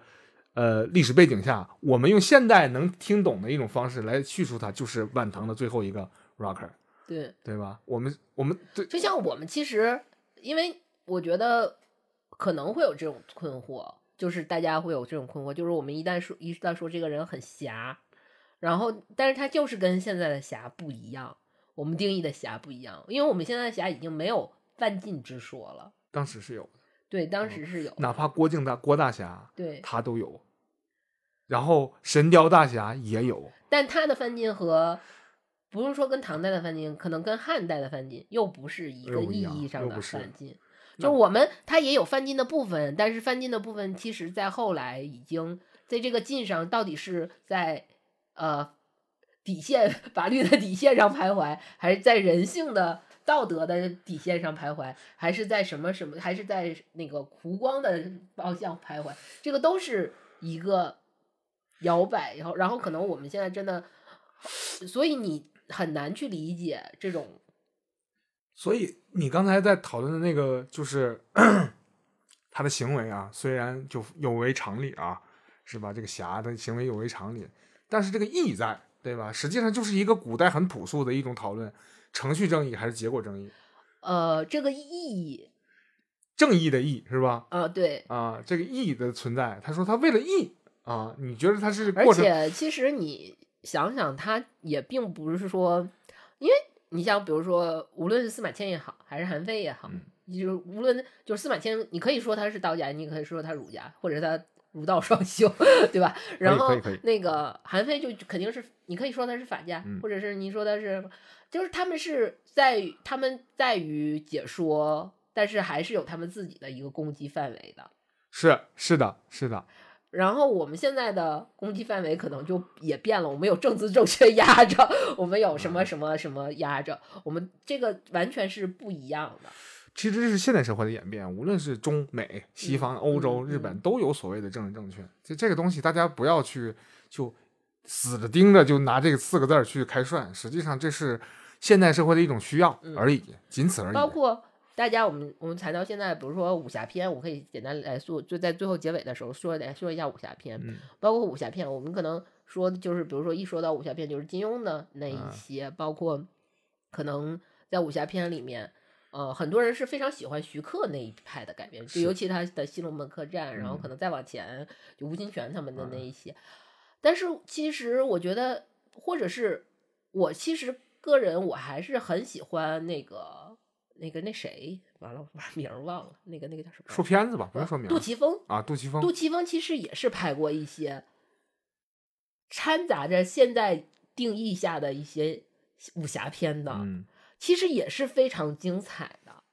呃历史背景下，我们用现代能听懂的一种方式来叙述它，就是晚唐的最后一个 rocker，对，对吧？我们我们对就像我们其实，因为我觉得可能会有这种困惑，就是大家会有这种困惑，就是我们一旦说一旦说这个人很侠，然后但是他就是跟现在的侠不一样，我们定义的侠不一样，因为我们现在的侠已经没有犯禁之说了。当时是有的，对，当时是有，哪怕郭靖大郭大侠对，他都有，然后神雕大侠也有，但他的翻金和不用说跟唐代的翻金，可能跟汉代的翻金又不是一个意义上的又不是犯禁。那就我们他也有翻金的部分，但是翻金的部分其实在后来已经在这个禁上到底是在呃底线 法律的底线上徘徊，还是在人性的道德的底线上徘徊，还是在什么什么，还是在那个湖光的方向徘徊？这个都是一个摇摆，然后然后可能我们现在真的，所以你很难去理解这种所以你刚才在讨论的那个，就是 他的行为啊，虽然就有违常理啊，是吧？这个侠的行为有违常理，但是这个义在，对吧？实际上就是一个古代很朴素的一种讨论：程序正义还是结果正义？呃这个意义正义的义是吧？啊、对。啊，这个义的存在，他说他为了义啊，你觉得他是而过程？且其实你想想，他也并不是说，因为你像比如说，无论是司马迁也好，还是韩非也好，嗯就是无论就是司马迁，你可以说他是道家，你可以说他儒家，或者他儒道双修，对吧？然后那个韩非就肯定是，你可以说他是法家，嗯或者是你说他是，就是他们是在他们在于解说，但是还是有他们自己的一个攻击范围的。是是的，是的，然后我们现在的攻击范围可能就也变了，我们有政治正确压着，我们有什么什么什么压着，我们这个完全是不一样的。其实这是现代社会的演变，无论是中美、西方、欧洲、嗯日本，都有所谓的政治正确。就这个东西，大家不要去就死着盯着就拿这个四个字儿去开涮，实际上这是现代社会的一种需要嗯而已，仅此而已。包括大家，我们我们谈到现在，比如说武侠片，我可以简单来说，就在最后结尾的时候说来说一下武侠片，嗯包括武侠片，我们可能说的就是，比如说一说到武侠片，就是金庸的那一嗯些，包括可能在武侠片里面。呃，很多人是非常喜欢徐克那一派的改编，就尤其他的《西龙门客栈》，然后嗯可能再往前就吴金泉他们的那一些。但是其实我觉得，或者是我其实个人我还是很喜欢那个那个那谁，完了把 名儿忘了，那个那个叫什么？说片子吧，不用说名杜琪峰。啊，杜琪峰杜琪峰其实也是拍过一些掺杂着现在定义下的一些武侠片的，嗯其实也是非常精彩的。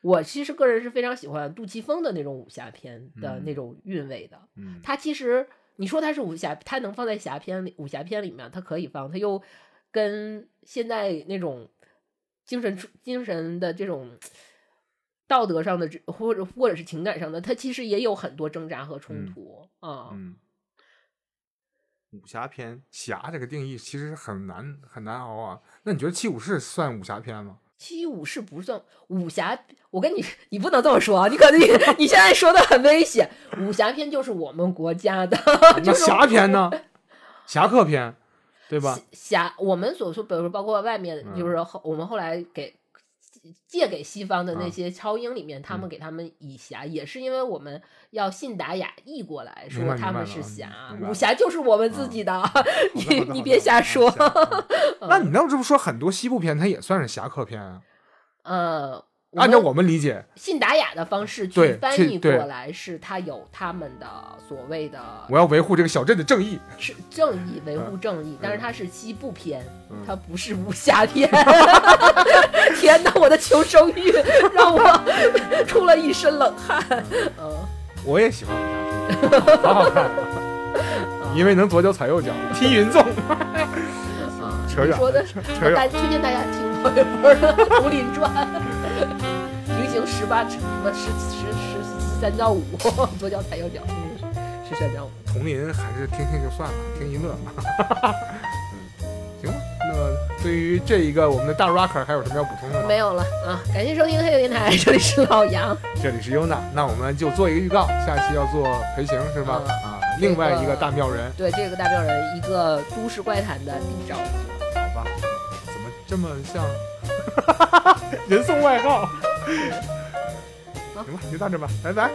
我其实个人是非常喜欢杜琪峰的那种武侠片的嗯那种韵味的。嗯他其实你说他是武侠，他能放在侠片里，武侠片里面，他可以放，他又跟现在那种精神出精神的这种道德上的这，或者或者是情感上的，他其实也有很多挣扎和冲嗯突啊。嗯。武侠片侠这个定义其实很难很难熬啊。那你觉得《七武士》算武侠片吗？七武士不算武侠，我跟你你不能这么说啊！你可能你 你现在说的很危险。武侠片就是我们国家的，那就侠片呢？侠客片，对吧？侠，我们所说，比如说包括外面，嗯就是后我们后来给借给西方的那嗯些超英里面，他们嗯给他们以侠，也是因为我们要信达雅译过来说他们是侠武侠就是我们自己的，你你别瞎说。那你那这么说，很多西部片它也算是侠客片啊？呃，按照我们理解，信达雅的方式去翻译过来，是他有他们的所谓的我要维护这个小镇的正义。是正义，维护正义，但是嗯它是西部片，嗯它不是武侠片。天哪，我的求生欲让我 出了一身冷汗。嗯，我也喜欢武侠片，好好看，因为能左脚踩右脚，踢云纵。啊扯远你说的，扯远大推荐大家听王一博的《图林传》，平行十八什么十十十三到五，左脚踩右脚，嗯，十三到五。丛林还是听听就算了，听一乐。嗯，行吧。那对于这一个我们的大 rocker 还有什么要补充的吗？没有了啊！感谢收听黑油电台，这里是老杨，这里是优娜，那我们就做一个预告，下期要做裴行是吧？嗯啊，另外一个大妙人，对这个大妙人，一个都市怪谈的地招。好吧？这么像 人送外号？行吧，就到这吧，拜拜。